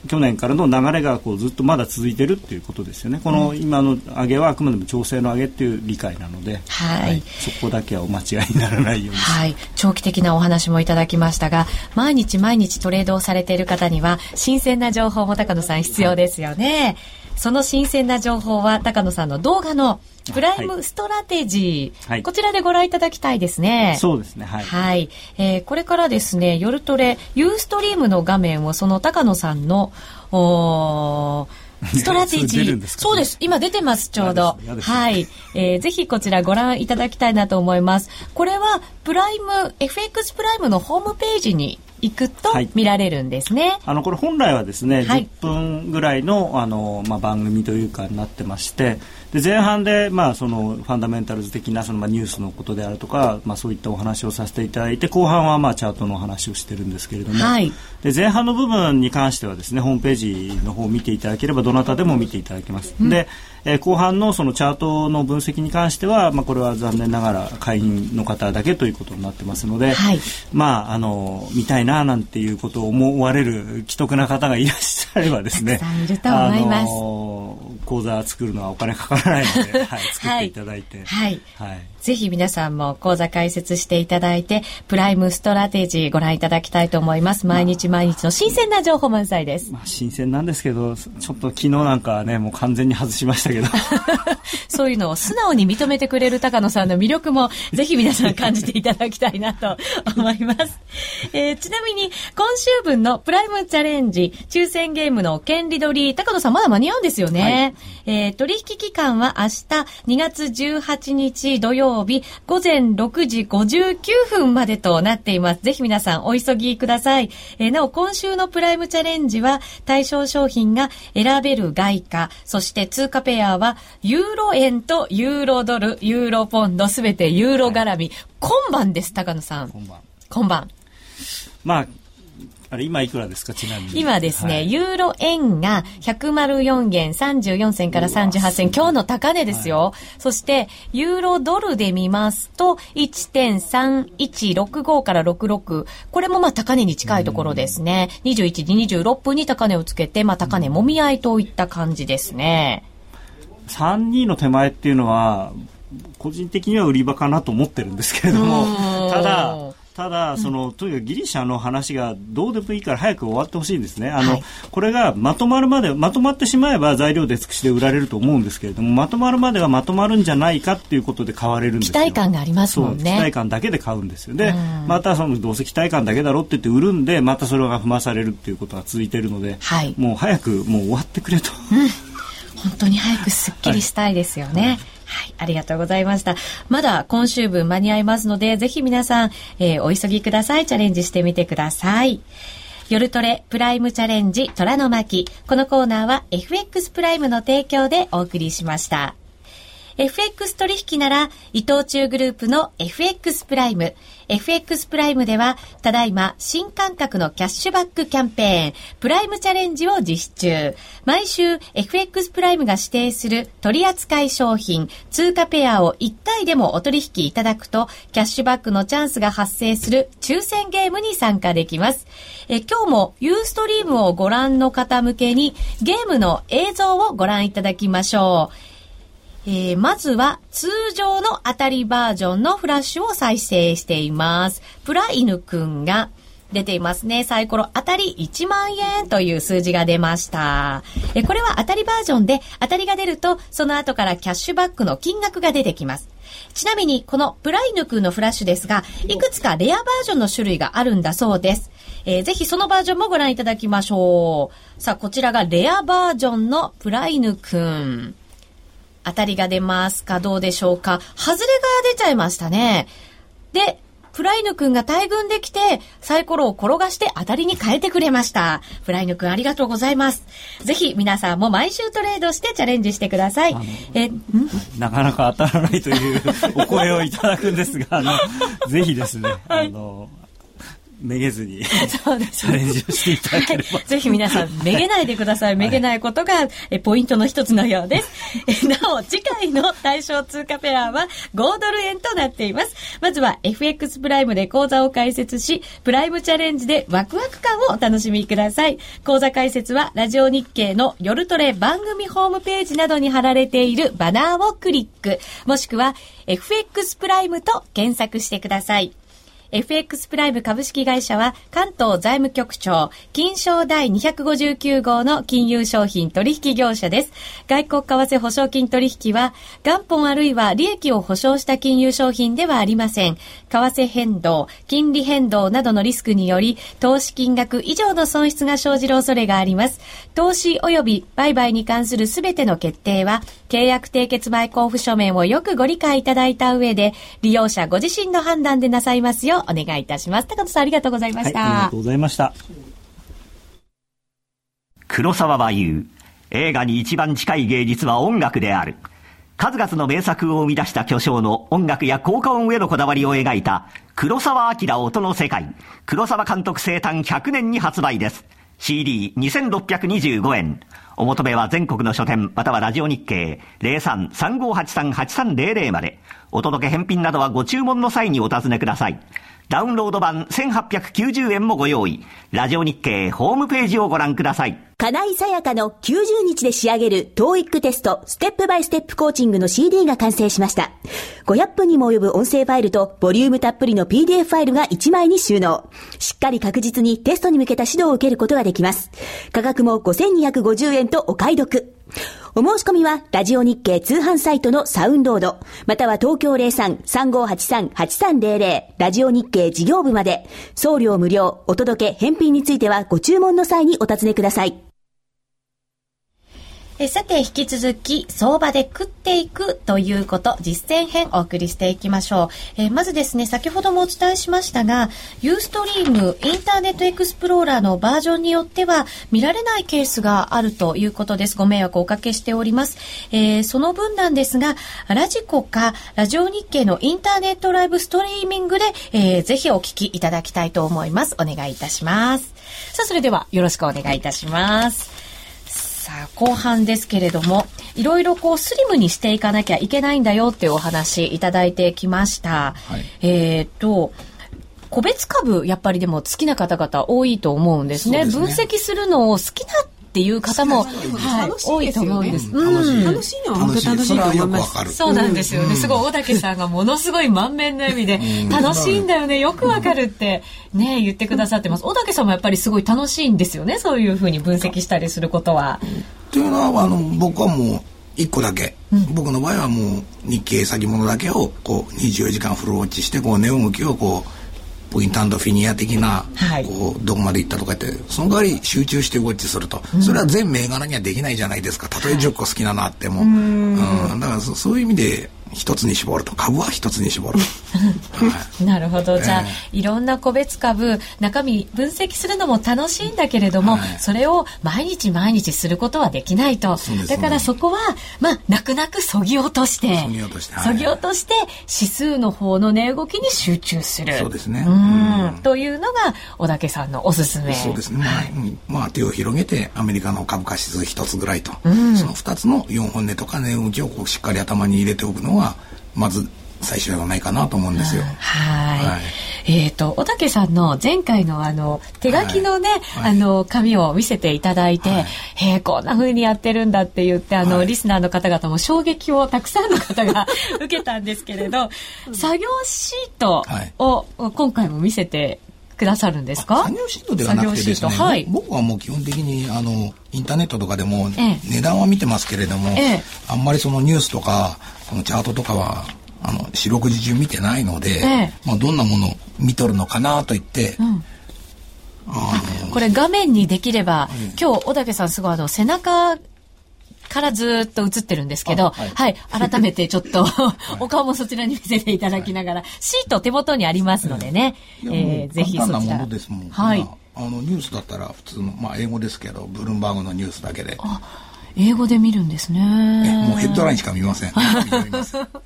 去年からの流れがこうずっとまだ続いているっていうことですよね。この今の上げはあくまでも調整の上げっていう理解なので、はい、はい、そこだけはお間違いにならないように。はい、長期的なお話もいただきましたが、毎日毎日トレードをされている方には新鮮な情報も高野さん必要ですよね。はい、その新鮮な情報は高野さんの動画のプライムストラテジー、はい、こちらでご覧いただきたいですね。そうですね。はい。はい、えー、これからですね、夜トレ、ユーストリームの画面をその高野さんの、お ストラテジー。そうです。今出てます、ちょうど。はい。えー、ぜひこちらご覧いただきたいなと思います。これは、プライム、FX プライムのホームページに行くと見られるんですね。はい、あのこれ本来はですね、はい、10分ぐらいのあのまあ番組というかになってまして、で前半でまあそのファンダメンタルズ的なそのまあニュースのことであるとか、まあそういったお話をさせていただいて、後半はまあチャートの話をしてるんですけれども、はい、で前半の部分に関してはですね、ホームページの方を見ていただければどなたでも見ていただけます。うん、で、えー、後半のそのチャートの分析に関しては、まあこれは残念ながら会員の方だけということになってますので、はい、まああの見たいななんていうことを思われる奇特な方がいらっしゃればですね、いると思います。口座作るのはお金かからないので、はい、作っていただいて。はい。はい。ぜひ皆さんも口座開設していただいて、プライムストラテジーご覧いただきたいと思います。毎日毎日の新鮮な情報満載です。まあ、新鮮なんですけど、ちょっと昨日なんかね、もう完全に外しましたけど。そういうのを素直に認めてくれる高野さんの魅力も、ぜひ皆さん感じていただきたいなと思います。えー、ちなみに、今週分のプライムチャレンジ、抽選ゲームの権利取り、高野さんまだ間に合うんですよね。はい、えー、取引期間は明日2月18日土曜日午前6時59分までとなっています。ぜひ皆さんお急ぎください。えー、なお、今週のプライムチャレンジは対象商品が選べる外貨、そして通貨ペアはユーロ円とユーロドル、ユーロポンド、すべてユーロ絡み。はい、今晩です、高野さん。今晩。今晩。まあ、あれ、今いくらですか、ちなみに。今ですね、はい、ユーロ円が104円34銭から38銭、今日の高値ですよ。はい、そして、ユーロドルで見ますと、1.3165から66。これもまあ高値に近いところですね。21時26分に高値をつけて、まあ高値もみ合いといった感じですね。32の手前っていうのは、個人的には売り場かなと思ってるんですけれども、ただ、ただ、その、とにかくギリシャの話がどうでもいいから早く終わってほしいんですね。あの、はい、これがまとまるまで、まとまってしまえば材料で尽くしで売られると思うんですけれども、まとまるまではまとまるんじゃないかっていうことで買われるんですよ。期待感がありますもんね。期待感だけで買うんですよ。で、またその、どうせ期待感だけだろって言って売るんで、またそれが踏まされるっていうことが続いているので、はい、もう早くもう終わってくれと。うん、本当に早くすっきりしたいですよね。はいはい、ありがとうございました。まだ今週分間に合いますので、ぜひ皆さん、えー、お急ぎください。チャレンジしてみてください。夜トレプライムチャレンジ虎の巻。このコーナーは FX プライムの提供でお送りしました。FX 取引なら伊藤忠グループの FX プライム。FX プライムでは、ただいま新感覚のキャッシュバックキャンペーン、プライムチャレンジを実施中。毎週、FX プライムが指定する取扱商品、通貨ペアを1回でもお取引いただくと、キャッシュバックのチャンスが発生する抽選ゲームに参加できます。え今日もユーストリームをご覧の方向けに、ゲームの映像をご覧いただきましょう。えー、まずは通常の当たりバージョンのフラッシュを再生しています。プライヌくんが出ていますね。サイコロ当たり1万円という数字が出ました。えこれは当たりバージョンで当たりが出るとその後からキャッシュバックの金額が出てきます。ちなみにこのプライヌくんのフラッシュですが、いくつかレアバージョンの種類があるんだそうです。えー、ぜひそのバージョンもご覧いただきましょう。さあ、こちらがレアバージョンのプライヌくん。当たりが出ますかどうでしょうか外れが出ちゃいましたね。で、プライヌくんが大群できて、サイコロを転がして当たりに変えてくれました。プライヌくんありがとうございます。ぜひ皆さんも毎週トレードしてチャレンジしてください。え、なかなか当たらないというお声をいただくんですが、あの、ぜひですね、あの、めげずにそうです、チャレンジをしていただければ、はい、ぜひ皆さんめげないでください。めげないことが、えポイントの一つのようです。え なお次回の対象通貨ペアは5ドル円となっています。まずは FX プライムで講座を開設しプライムチャレンジでワクワク感をお楽しみください。講座開設はラジオ日経の夜トレ番組ホームページなどに貼られているバナーをクリック。もしくは FX プライムと検索してください FX プライム株式会社は関東財務局長、金賞第259号の金融商品取引業者です。外国為替保証金取引は元本あるいは利益を保証した金融商品ではありません。為替変動、金利変動などのリスクにより投資金額以上の損失が生じる恐れがあります。投資及び売買に関するすべての決定は契約締結前交付書面をよくご理解いただいた上で利用者ご自身の判断でなさいますよお願いいたします。高野さんありがとうございました、はい、ありがとうございました。黒沢は言う、映画に一番近い芸術は音楽である。数々の名作を生み出した巨匠の音楽や効果音へのこだわりを描いた黒沢明音の世界、黒沢監督生誕100年に発売です。CD2625 円。お求めは全国の書店またはラジオ日経03-3583-8300まで。お届け返品などはご注文の際にお尋ねください。ダウンロード版1890円もご用意。ラジオ日経ホームページをご覧ください。金井さやかの90日で仕上げる TOEIC テストステップバイステップコーチングの CD が完成しました。500分にも及ぶ音声ファイルとボリュームたっぷりの PDF ファイルが1枚に収納。しっかり確実にテストに向けた指導を受けることができます。価格も5250円とお買い得。お申し込みは、ラジオ日経通販サイトのサウンロード、または東京03-3583-8300、ラジオ日経事業部まで、送料無料、お届け、返品についてはご注文の際にお尋ねください。えさて、引き続き、相場で食っていくということ、実践編お送りしていきましょう。えまずですね、先ほどもお伝えしましたが、ユーストリームインターネットエクスプローラーのバージョンによっては、見られないケースがあるということです。ご迷惑をおかけしております。えー、その分なんですが、ラジコか、ラジオ日経のインターネットライブストリーミングで、えー、ぜひお聞きいただきたいと思います。お願いいたします。さあ、それではよろしくお願いいたします。さあ、後半ですけれども、いろいろこうスリムにしていかなきゃいけないんだよっていうお話いただいてきました。はい、えっ、と、個別株、やっぱりでも好きな方々多いと思うんですね。すね分析するのを好きなっていう方も、はい、多いと思うんです。楽しいのは本当楽しいと思います。そうなんですよね。すごい大竹さんがものすごい満面の笑みで、楽しいんだよね、よくわかるってね、言ってくださってます。大竹さんもやっぱりすごい楽しいんですよね、そういうふうに分析したりすることは。というのは、あの、僕はもう、一個だけ、うん、僕の場合はもう日経先物だけをこう24時間フルウォッチしてこう値動きをこうポイントフィニア的な、はい、こうどこまでいったとかってその代わり集中してウォッチすると、それは全銘柄にはできないじゃないですか。たとえ10個好きなのあっても、うん。だからそういう意味で一つに絞ると株は一つに絞る、はい、なるほど。じゃあ、えー、いろんな個別株中身分析するのも楽しいんだけれども、はい、それを毎日毎日することはできないと。だからそこはまあ泣く泣くそぎ落としてそぎ落として、はい、ぎ落として指数の方の値動きに集中する。そうですね。うん。というのが小竹さんのおすすめ。そうですね、はい、まあ手を広げてアメリカの株価指数一つぐらいと、うん、その二つの4本値とか値動きをこうしっかり頭に入れておくのはまず最初ではないかなと思うんですよ。はい。えっ、ー、と小竹さんの前回のあの手書きのね、はい、あの紙を見せていただいて、はい、えこんな風にやってるんだって言ってあの、はい、リスナーの方々も衝撃をたくさんの方が 受けたんですけれど、作業シートを今回も見せてくださるんですか？作業シートではなくてですね、はい、僕はもう基本的にあのインターネットとかでも値段は見てますけれども、ええ、あんまりそのニュースとかこのチャートとかはあの四六時中見てないので、え、まあ、どんなものを見とるのかなと言って、うん。これ画面にできれば、今日小竹さんすごいあの背中からずっと映ってるんですけど、はい、はい、改めてちょっと お顔もそちらに見せていただきながら、シート手元にありますのでね、えー、ぜひそちら。ものですもん。はい。あのニュースだったら普通のまあ英語ですけど、ブルームバーグのニュースだけで。あ英語で見るんですね。もうヘッドラインしか見ません。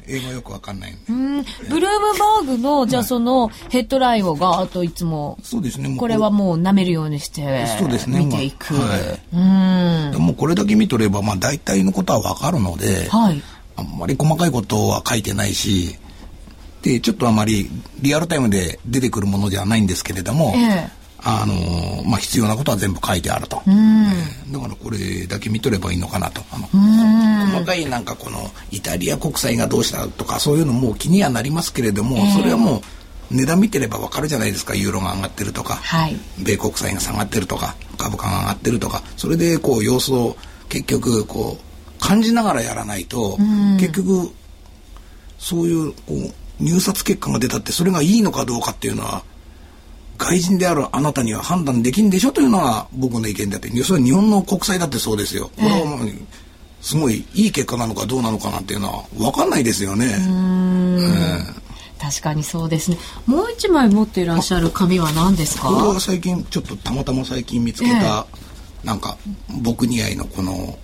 英語よくわかんないんで。うん。ブルームバーグの、じゃあそのヘッドラインをガーッといつも。そうですね。これはもう舐めるようにして、そうですね。見ていく。はい、うん。でもこれだけ見とれば、まあ大体のことはわかるので、はい。あんまり細かいことは書いてないし、で、ちょっとあまりリアルタイムで出てくるものではないんですけれども、ええあのまあ、必要なことは全部書いてあると、えー、だからこれだけ見とればいいのかなと。あの細かいなんかこのイタリア国債がどうしたとかそういうのも気にはなりますけれども、えー、それはもう値段見てれば分かるじゃないですか。ユーロが上がってるとか、はい、米国債が下がってるとか株価が上がってるとかそれでこう様子を結局こう感じながらやらないと結局そういうこう入札結果が出たってそれがいいのかどうかっていうのは外人であるあなたには判断できんでしょというのが僕の意見であってそれは日本の国債だってそうですよ。これはもうすごいいい結果なのかどうなのかなんていうのは分かんないですよね。確かにそうですね。もう一枚持っていらっしゃる紙は何ですか？これは最近ちょっとたまたま最近見つけた、えー、なんか僕似合いのこの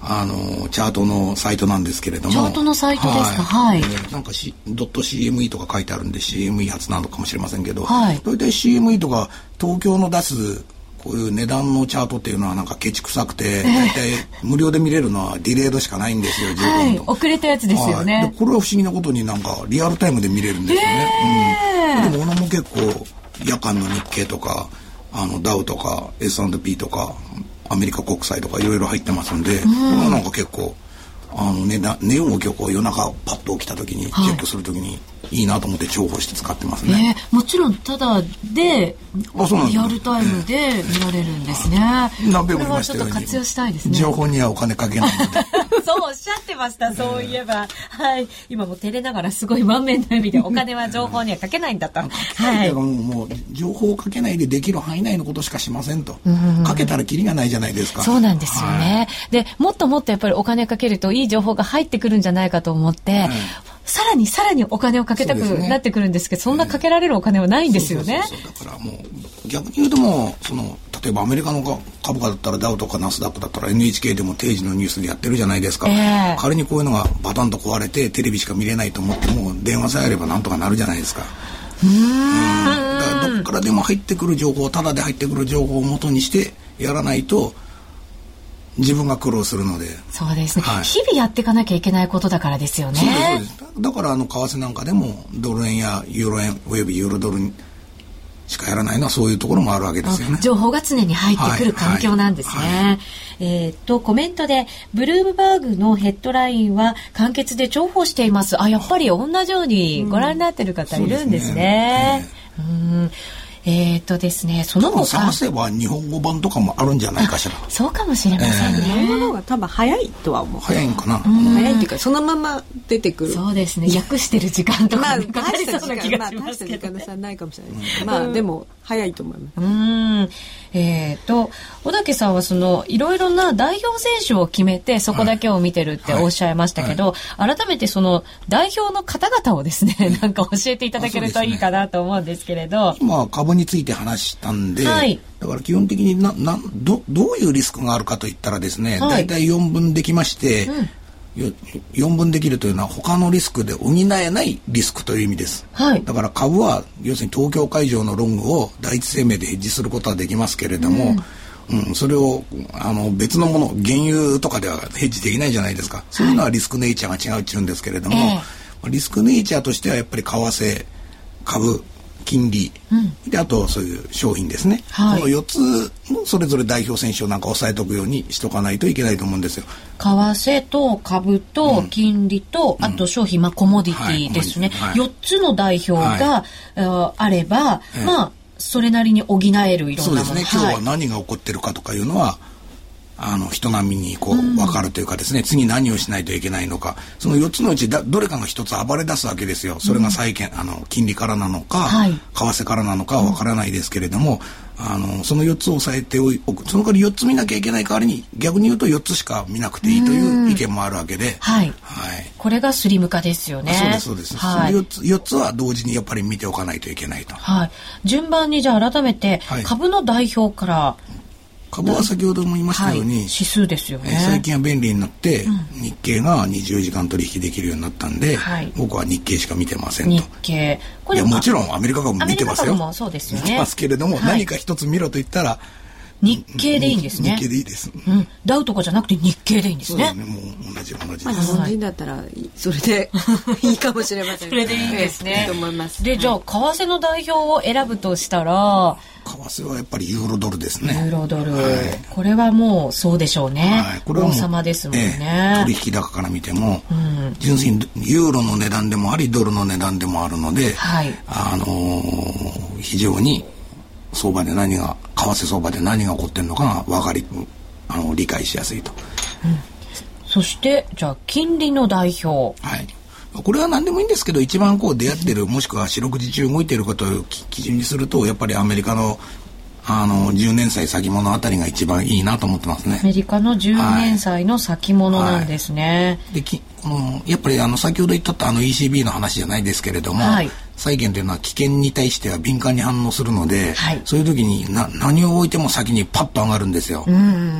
あのチャートのサイトなんですけれども。チャートのサイトですか？はい、はい、なんか、C、ドット CME とか書いてあるんで CME 発なのかもしれませんけど、はい、大体 CME とか東京の出すここういう値段のチャートっていうのはなんかケチくさくて、大体無料で見れるのはディレードしかないんですよ、15分と、はい、遅れたやつですよね、はい、これは不思議なことになんかリアルタイムで見れるんですよね。うん、でもも結構夜間の日経とか、あのダウとか S&P とかアメリカ国債とかいろいろ入ってますんで、うん、なんか結構あのね値動きをこう夜中パッと起きた時にチェックする時にいいなと思って重宝して使ってますね、えー、もちろんただであそうなんリアルタイムで見られるんですね、えー、何べも言いましたように。活用したいですね。情報にはお金かけない そうおっしゃってましたそういえば、はい。今も照れながらすごい満面の笑みでお金は情報にはかけないんだと、はい、もう情報をかけないでできる範囲内のことしかしませんと、かけたらきりがないじゃないですか。そうなんですよね、はい、でもっともっとやっぱりお金かけるといい情報が入ってくるんじゃないかと思って、さらにさらにお金をかけたくなってくるんですけどそ、ね,、んなかけられるお金はないんですよね。だからもう逆に言うともその例えばアメリカの株価だったらダウとかナスダックだったら NHK でも定時のニュースでやってるじゃないですか、えー、仮にこういうのがバタンと壊れてテレビしか見れないと思っても電話さえあればなんとかなるじゃないですか。うん。だからどっからでも入ってくる情報ただで入ってくる情報をもとにしてやらないと自分が苦労するので。そうですね、はい、日々やっていかなきゃいけないことだからですよね。そうです。だからあの為替なんかでもドル円やユーロ円およびユーロドルしかやらないのはそういうところもあるわけですよね。情報が常に入ってくる環境なんですね。はい。はい、えっと、コメントで、ブルームバーグのヘッドラインは簡潔で重宝しています。あ、やっぱり同じようにご覧になってる方いるんですね。うん、うんえっ、ー、とですね、その他探せば日本語版とかもあるんじゃないかしら。そうかもしれませんね。日本語の方が多分早いとは思う。早いんかな。早いっていうかそのまま出てくる。そうですね。訳してる時間とかかかりそうな気がしますけど、ね。まあ、大した時間ないかもしれない。まあでも早いと思います。うん。えっ、ー、と小竹さんはそのいろいろな代表選手を決めてそこだけを見てるっておっしゃいましたけど、はい。はい、改めてその代表の方々をですね なんか教えていただけるといいかなと思うんですけれど、ね、今株について話したんで、はい、だから基本的にななどどういうリスクがあるかといったらですね、はい、大体4分できまして、うん4分できるというのは他のリスクで補えないリスクという意味です、はい、だから株は要するに東京会場のロングを第一生命でヘッジすることはできますけれども、うん、うん、それをあの別のもの原油とかではヘッジできないじゃないですか。そういうのはリスクネイチャーが違うっちゅうんですけれども、えー、リスクネイチャーとしてはやっぱり為替株金利、うん、であとそういう商品ですね、はい、この4つそれぞれ代表選手をなんか押さえとくようにしとかないといけないと思うんですよ。為替と株と金利と、うん、あと商品、まあ、コモディティですね、はい、4つの代表が、はい、あれば、まあそれなりに補えるいろんなもの。そうですね。今日は何が起こってるかとかいうのは、あの人並みにこう分かるというかですね、うん、次何をしないといけないのか。その4つのうちだどれかが1つ暴れ出すわけですよ。それが債券、うん、あの金利からなのか、はい、為替からなのかは分からないですけれども、あのその4つを抑えておくその代わり4つ見なきゃいけない代わりに逆に言うと4つしか見なくていいという意見もあるわけで、はい、はい、これがスリム化ですよね。そうですそうです、はい、その4つ ,4 つは同時にやっぱり見ておかないといけないと、はい、順番にじゃあ改めて株の代表から、株は先ほども言いましたように、はい、指数ですよね、最近は便利になって、うん、日経が24時間取引できるようになったんで、はい、僕は日経しか見てませんと。日経。いやもちろんアメリカ株も見てますよ。もそうですよね。見てますけれども、はい、何か一つ見ろと言ったら日経でいいんですね。日経でいいです。うん。ダウとかじゃなくて日経でいいんですね。ねもう同じ同じまあ、日本人だったらそれで いいかもしれません。それでいいですね。いいと思います。で、じゃあ為替の代表を選ぶとしたら？為替はやっぱりユーロドルですね。ユーロドル、はい、これはもうそうでしょうね。はい、これは王様ですもんね、ええ、取引高から見ても、うん、純粋にユーロの値段でもありドルの値段でもあるので、はい、あのー、非常に相場で何が為替相場で何が起こってるのかが分かりあの理解しやすいと、うん、そしてじゃあ金利の代表。はい。これは何でもいいんですけど一番こう出会ってるもしくは四六時中動いていることを基準にするとやっぱりアメリカのあの10年債先物あたりが一番いいなと思ってますね。アメリカの10年債の先物なんですね。はい。はい、できこのやっぱりあの先ほど言ったあの ECB の話じゃないですけれども、はい、債券というのは危険に対しては敏感に反応するので、はい、そういう時にな何を置いても先にパッと上がるんですよ。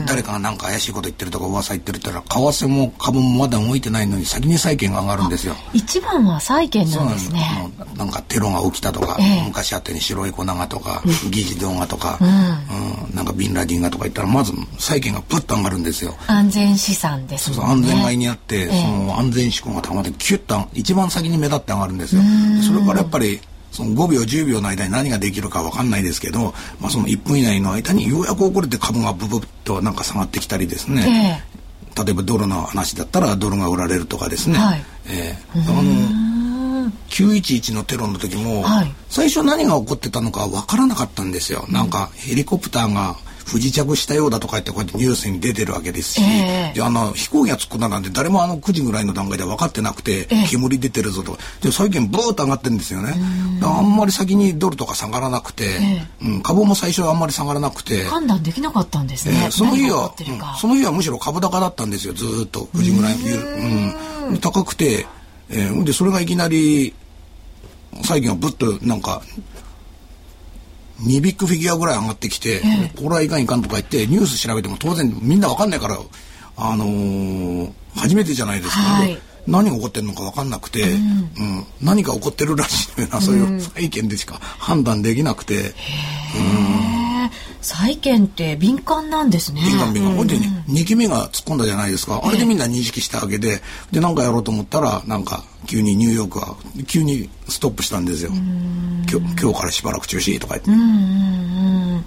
誰かが何か怪しいこと言ってるとか噂言ってるって言ったら為替も株もまだ動いてないのに先に債券が上がるんですよ。一番は債券なんですね。なんかテロが起きたとか、えー、昔あったように白い粉がとか、議事動画とか、うん、うん、なんかビンラディンがとか言ったらまず債券がプッと上がるんですよ。安全資産ですね。そうそう安全買いにあって、えー、その安全志向が高まってキュッと一番先に目立って上がるんですよ。それからやっぱりその5秒10秒の間に何ができるか分かんないですけど、まあ、その1分以内の間にようやく起これて株がブブッとなんか下がってきたりですね、えー、例えばドルの話だったらドルが売られるとかですね、はい、えー、あの911のテロの時も、はい、最初何が起こってたのか分からなかったんですよ。なんかヘリコプターが不時着したようだとか言ってこうやってニュースに出てるわけですし、えー、であの飛行機が突っ込んだなんて誰もあの9時ぐらいの段階で分かってなくて、えー、煙出てるぞと。で最近ブーッと上がってるんですよね。あんまり先にドルとか下がらなくて、えー、うん、株も最初はあんまり下がらなくて判断できなかったんですね、その日は、うん、その日はむしろ株高だったんですよずっと。9時ぐらいうん、高くて、えー、でそれがいきなり最近はぶっとなんか2ビッグフィギュアぐらい上がってきて、えこれはいかんいかんとか言ってニュース調べても当然みんなわかんないから、あのー、初めてじゃないですか、はい、何が起こってるのか分かんなくて、うん、うん、何が起こってるらしいというのはそういう債券でしか判断できなくて。うん債券って敏感なんですね。敏感敏感。ほ、うんでね、2期目が突っ込んだじゃないですか。あれでみんな認識したわけで、で、なんかやろうと思ったら、なんか、急にニューヨークは、急にストップしたんですよ。今日今日からしばらく中止とか言って。うんうんうん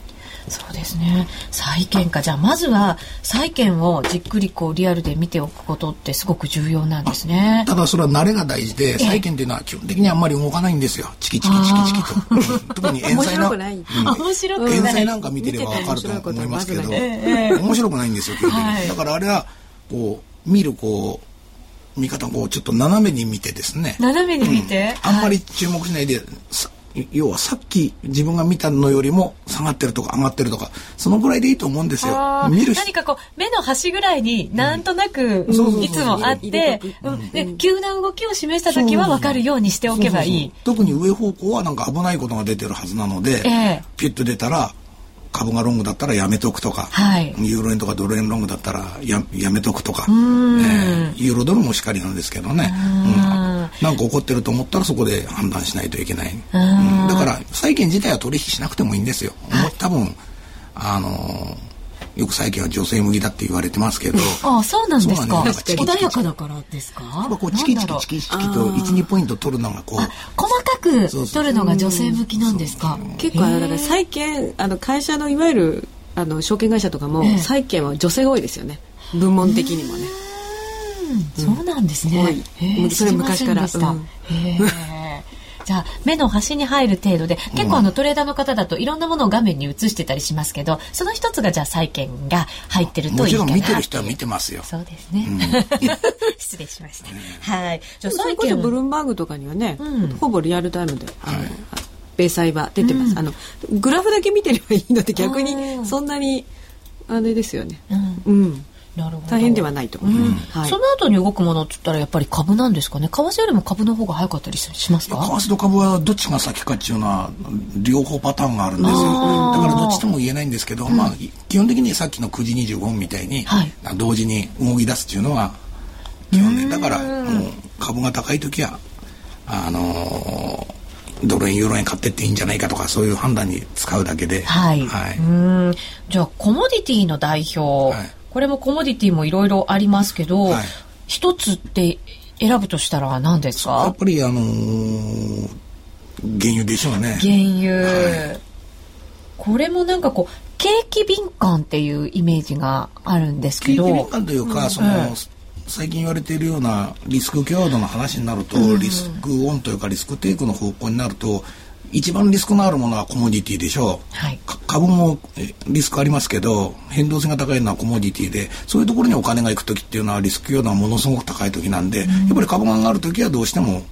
そうですね。債券か。じゃあまずは債券をじっくりこうリアルで見ておくことってすごく重要なんですね。ただそれは慣れが大事で債券っていうのは基本的にあんまり動かないんですよ。チキチキチキチキと。特に円債な、うん、面白くない。円債なんか見てればわかると思いますけど、面白くないんですよ基本的に、はい、だからあれはこう見るこう見方をちょっと斜めに見てですね。斜めに見て、うん、あんまり注目しないで、要はさっき自分が見たのよりも下がってるとか上がってるとかそのぐらいでいいと思うんですよ。見る何かこう目の端ぐらいになんとなくいつもあってで急な動きを示した時は分かるようにしておけばいい。特に上方向はなんか危ないことが出てるはずなので、えー、ピュッと出たら株がロングだったらやめとくとか、はい、ユーロ円とかドル円ロングだったらややめとくとか、えー、ユーロドルもしっかりなんですけどね、うん、なんか起こってると思ったらそこで判断しないといけない、うん、だから債券自体は取引しなくてもいいんですよ、多分あのーよく最近は女性向きだって言われてますけど。ああ、そうなんですか。穏やかだからですか？こうチキチキチキチキと一二ポイント取るのがこう。細かく取るのが女性向きなんですか？結構あのだから債券あの会社のいわゆるあの証券会社とかも債券は女性が多いですよね。部門的にもね。そうなんですね。それ昔から。じゃあ目の端に入る程度で結構あのトレーダーの方だといろんなものを画面に映してたりしますけどその一つがじゃあ債券が入ってるといいかなもちろん見てる人は見てますよ。そうですね、うん、失礼しました、はい。じゃあ債券ブルームバーグとかにはね、うん、ほぼリアルタイムであの、はい、米債は出てます、うん、あのグラフだけ見てればいいので逆にそんなにあれですよね。うん、大変ではないと思います、うん。はい、その後に動くものって言ったらやっぱり株なんですかね？為替よりも株の方が早かったりしますか？為替と株はどっちが先かっていうのは両方パターンがあるんですよ。だからどっちとも言えないんですけど、うん、まあ基本的にさっきの9時25分みたいに、はい、同時に動き出すっていうのは基本ねだからもう株が高い時はあのードル円ユーロ円買ってっていいんじゃないかとかそういう判断に使うだけで、はい、はい、うん。じゃあコモディティの代表、はいこれもコモディティもいろいろありますけど、はい、一つって選ぶとしたら何ですか？やっぱりあのー、原油でしょうね。原油、はい、これもなんかこう景気敏感っていうイメージがあるんですけど。景気敏感というか、うん、その、最近言われているようなリスク強度の話になると、うん、リスクオンというかリスクテイクの方向になると一番リスクのあるものはコモディティでしょう、はい、株もリスクありますけど変動性が高いのはコモディティで。そういうところにお金が行く時っていうのはリスク要度がものすごく高い時なんで、うん、やっぱり株が上がる時はどうしても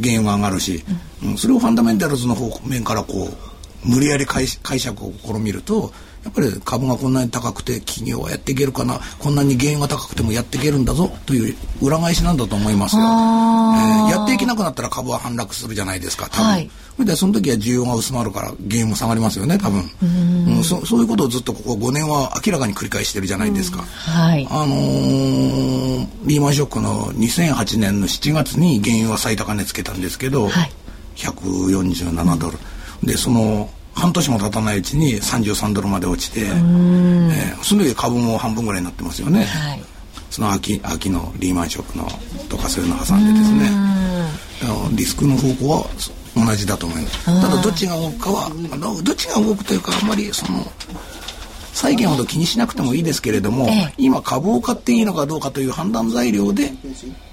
原油が上がるし、うん、それをファンダメンタルズの方面からこう無理やり解解釈を試みるとやっぱり株がこんなに高くて企業はやっていけるかなこんなに原油が高くてもやっていけるんだぞという裏返しなんだと思いますよ、えー、やっていけなくなったら株は反落するじゃないですか多分、はい、でその時は需要が薄まるから原油も下がりますよね多分。うん、そそういうことをずっとここ5年は明らかに繰り返してるじゃないですか、はい、あのー、リーマンショックの2008年の7月に原油は最高値つけたんですけど、はい、147ドル、でその半年も経たないうちに33ドルまで落ちて、えー、その時株も半分ぐらいになってますよね、はい、その秋秋のリーマンショックのとかそういうの挟んでですね。リスクの方向は同じだと思います。ただどっちが動くかはどっちが動くというかあんまりその債券ほど気にしなくてもいいですけれども、ええ、今株を買っていいのかどうかという判断材料で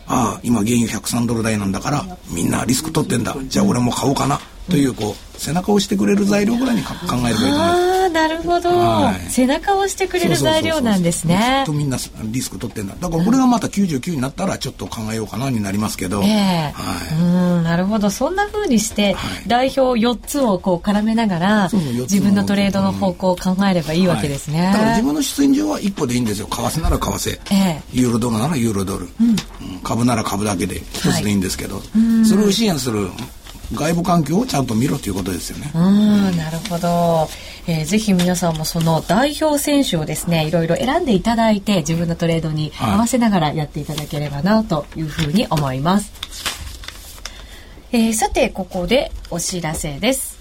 ああ今原油103ドル台なんだからみんなリスク取ってんだ。じゃあ俺も買おうかなというこう背中を押してくれる材料ぐらいに考えればいいと思います。あなるほど、はい、背中を押してくれる材料なんですね。とみんなリスク取ってんだ。だからこれがまた99になったらちょっと考えようかなになりますけど。えー、はい、うんなるほど。そんなふうにして、代表4つをこう絡めながら自分のトレードの方向を考えればいいわけですね。はい、だから自分の出演上は一歩でいいんですよ。為替なら為替、えー、ユーロドルならユーロドル、うん、株なら株だけで一つでいいんですけど、はい、それを支援する外部環境をちゃんと見ろということですよね。うん、なるほど。えー、ぜひ皆さんもその代表選手をですね、いろいろ選んでいただいて、自分のトレードに合わせながらやっていただければなというふうに思います。えー、さて、ここでお知らせです。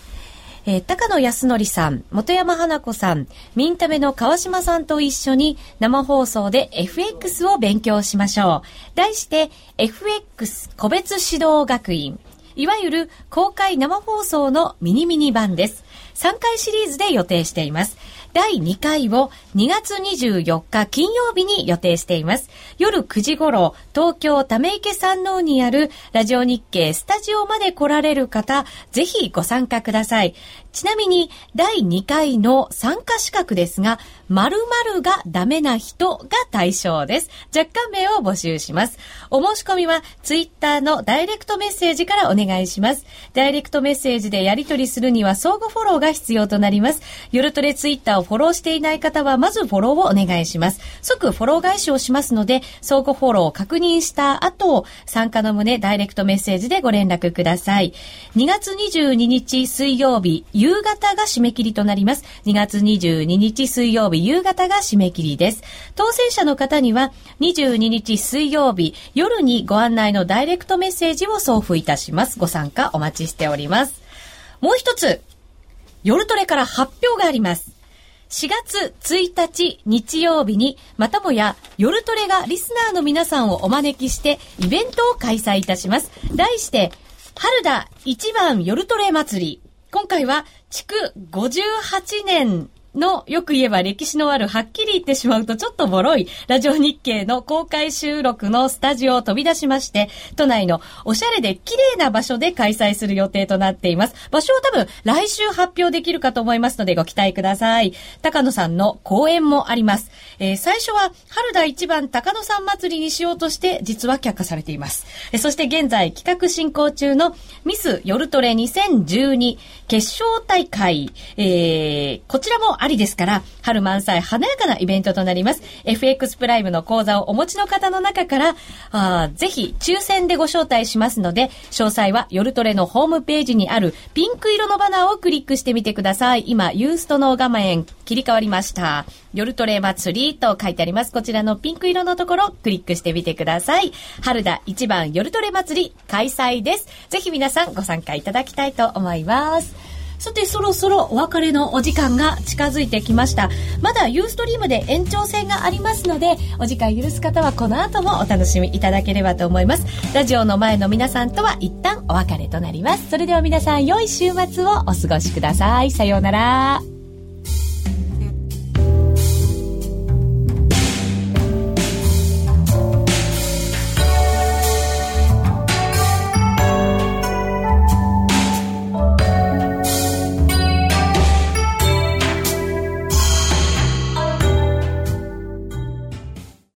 えー、高野康則さん、本山花子さん、ミンタメの川島さんと一緒に生放送で FX を勉強しましょう。題して FX 個別指導学院。いわゆる公開生放送のミニミニ版です。3回シリーズで予定しています。第2回を2月24日金曜日に予定しています。夜9時頃、東京ため池山王にあるラジオ日経スタジオまで来られる方、ぜひご参加ください。ちなみに、第2回の参加資格ですが、〇〇がダメな人が対象です。若干名を募集します。お申し込みは、ツイッターのダイレクトメッセージからお願いします。ダイレクトメッセージでやり取りするには相互フォローが必要となります。夜トレツイッターをフォローしていない方は、まずフォローをお願いします。即フォロー返しをしますので、相互フォローを確認した後、参加の旨ダイレクトメッセージでご連絡ください。2月22日水曜日、夕方が締め切りとなります。2月22日水曜日、夕方が締め切りです。当選者の方には、22日水曜日、夜にご案内のダイレクトメッセージを送付いたします。ご参加お待ちしております。もう一つ、夜トレから発表があります。4月1日日曜日に、またもや夜トレがリスナーの皆さんをお招きして、イベントを開催いたします。題して、春田一番夜トレ祭り。今回は、築58年の、よく言えば歴史のある、はっきり言ってしまうとちょっとボロい、ラジオ日経の公開収録のスタジオを飛び出しまして、都内のおしゃれで綺麗な場所で開催する予定となっています。場所は多分来週発表できるかと思いますのでご期待ください。高野さんの講演もあります。えー、最初は春田一番高野さん祭りにしようとして実は却下されています。えそして現在企画進行中のミス夜トレ2012決勝大会、えー、こちらもありですから、春満載華やかなイベントとなります。FX プライムの講座をお持ちの方の中から、あぜひ抽選でご招待しますので、詳細は夜トレのホームページにあるピンク色のバナーをクリックしてみてください。今、ユーストの画面切り替わりました。夜トレ祭りと書いてあります。こちらのピンク色のところ、クリックしてみてください。春田一番夜トレ祭り開催です。ぜひ皆さんご参加いただきたいと思います。さて、そろそろお別れのお時間が近づいてきました。まだユーストリームで延長戦がありますので、お時間許す方はこの後もお楽しみいただければと思います。ラジオの前の皆さんとは一旦お別れとなります。それでは皆さん、良い週末をお過ごしください。さようなら。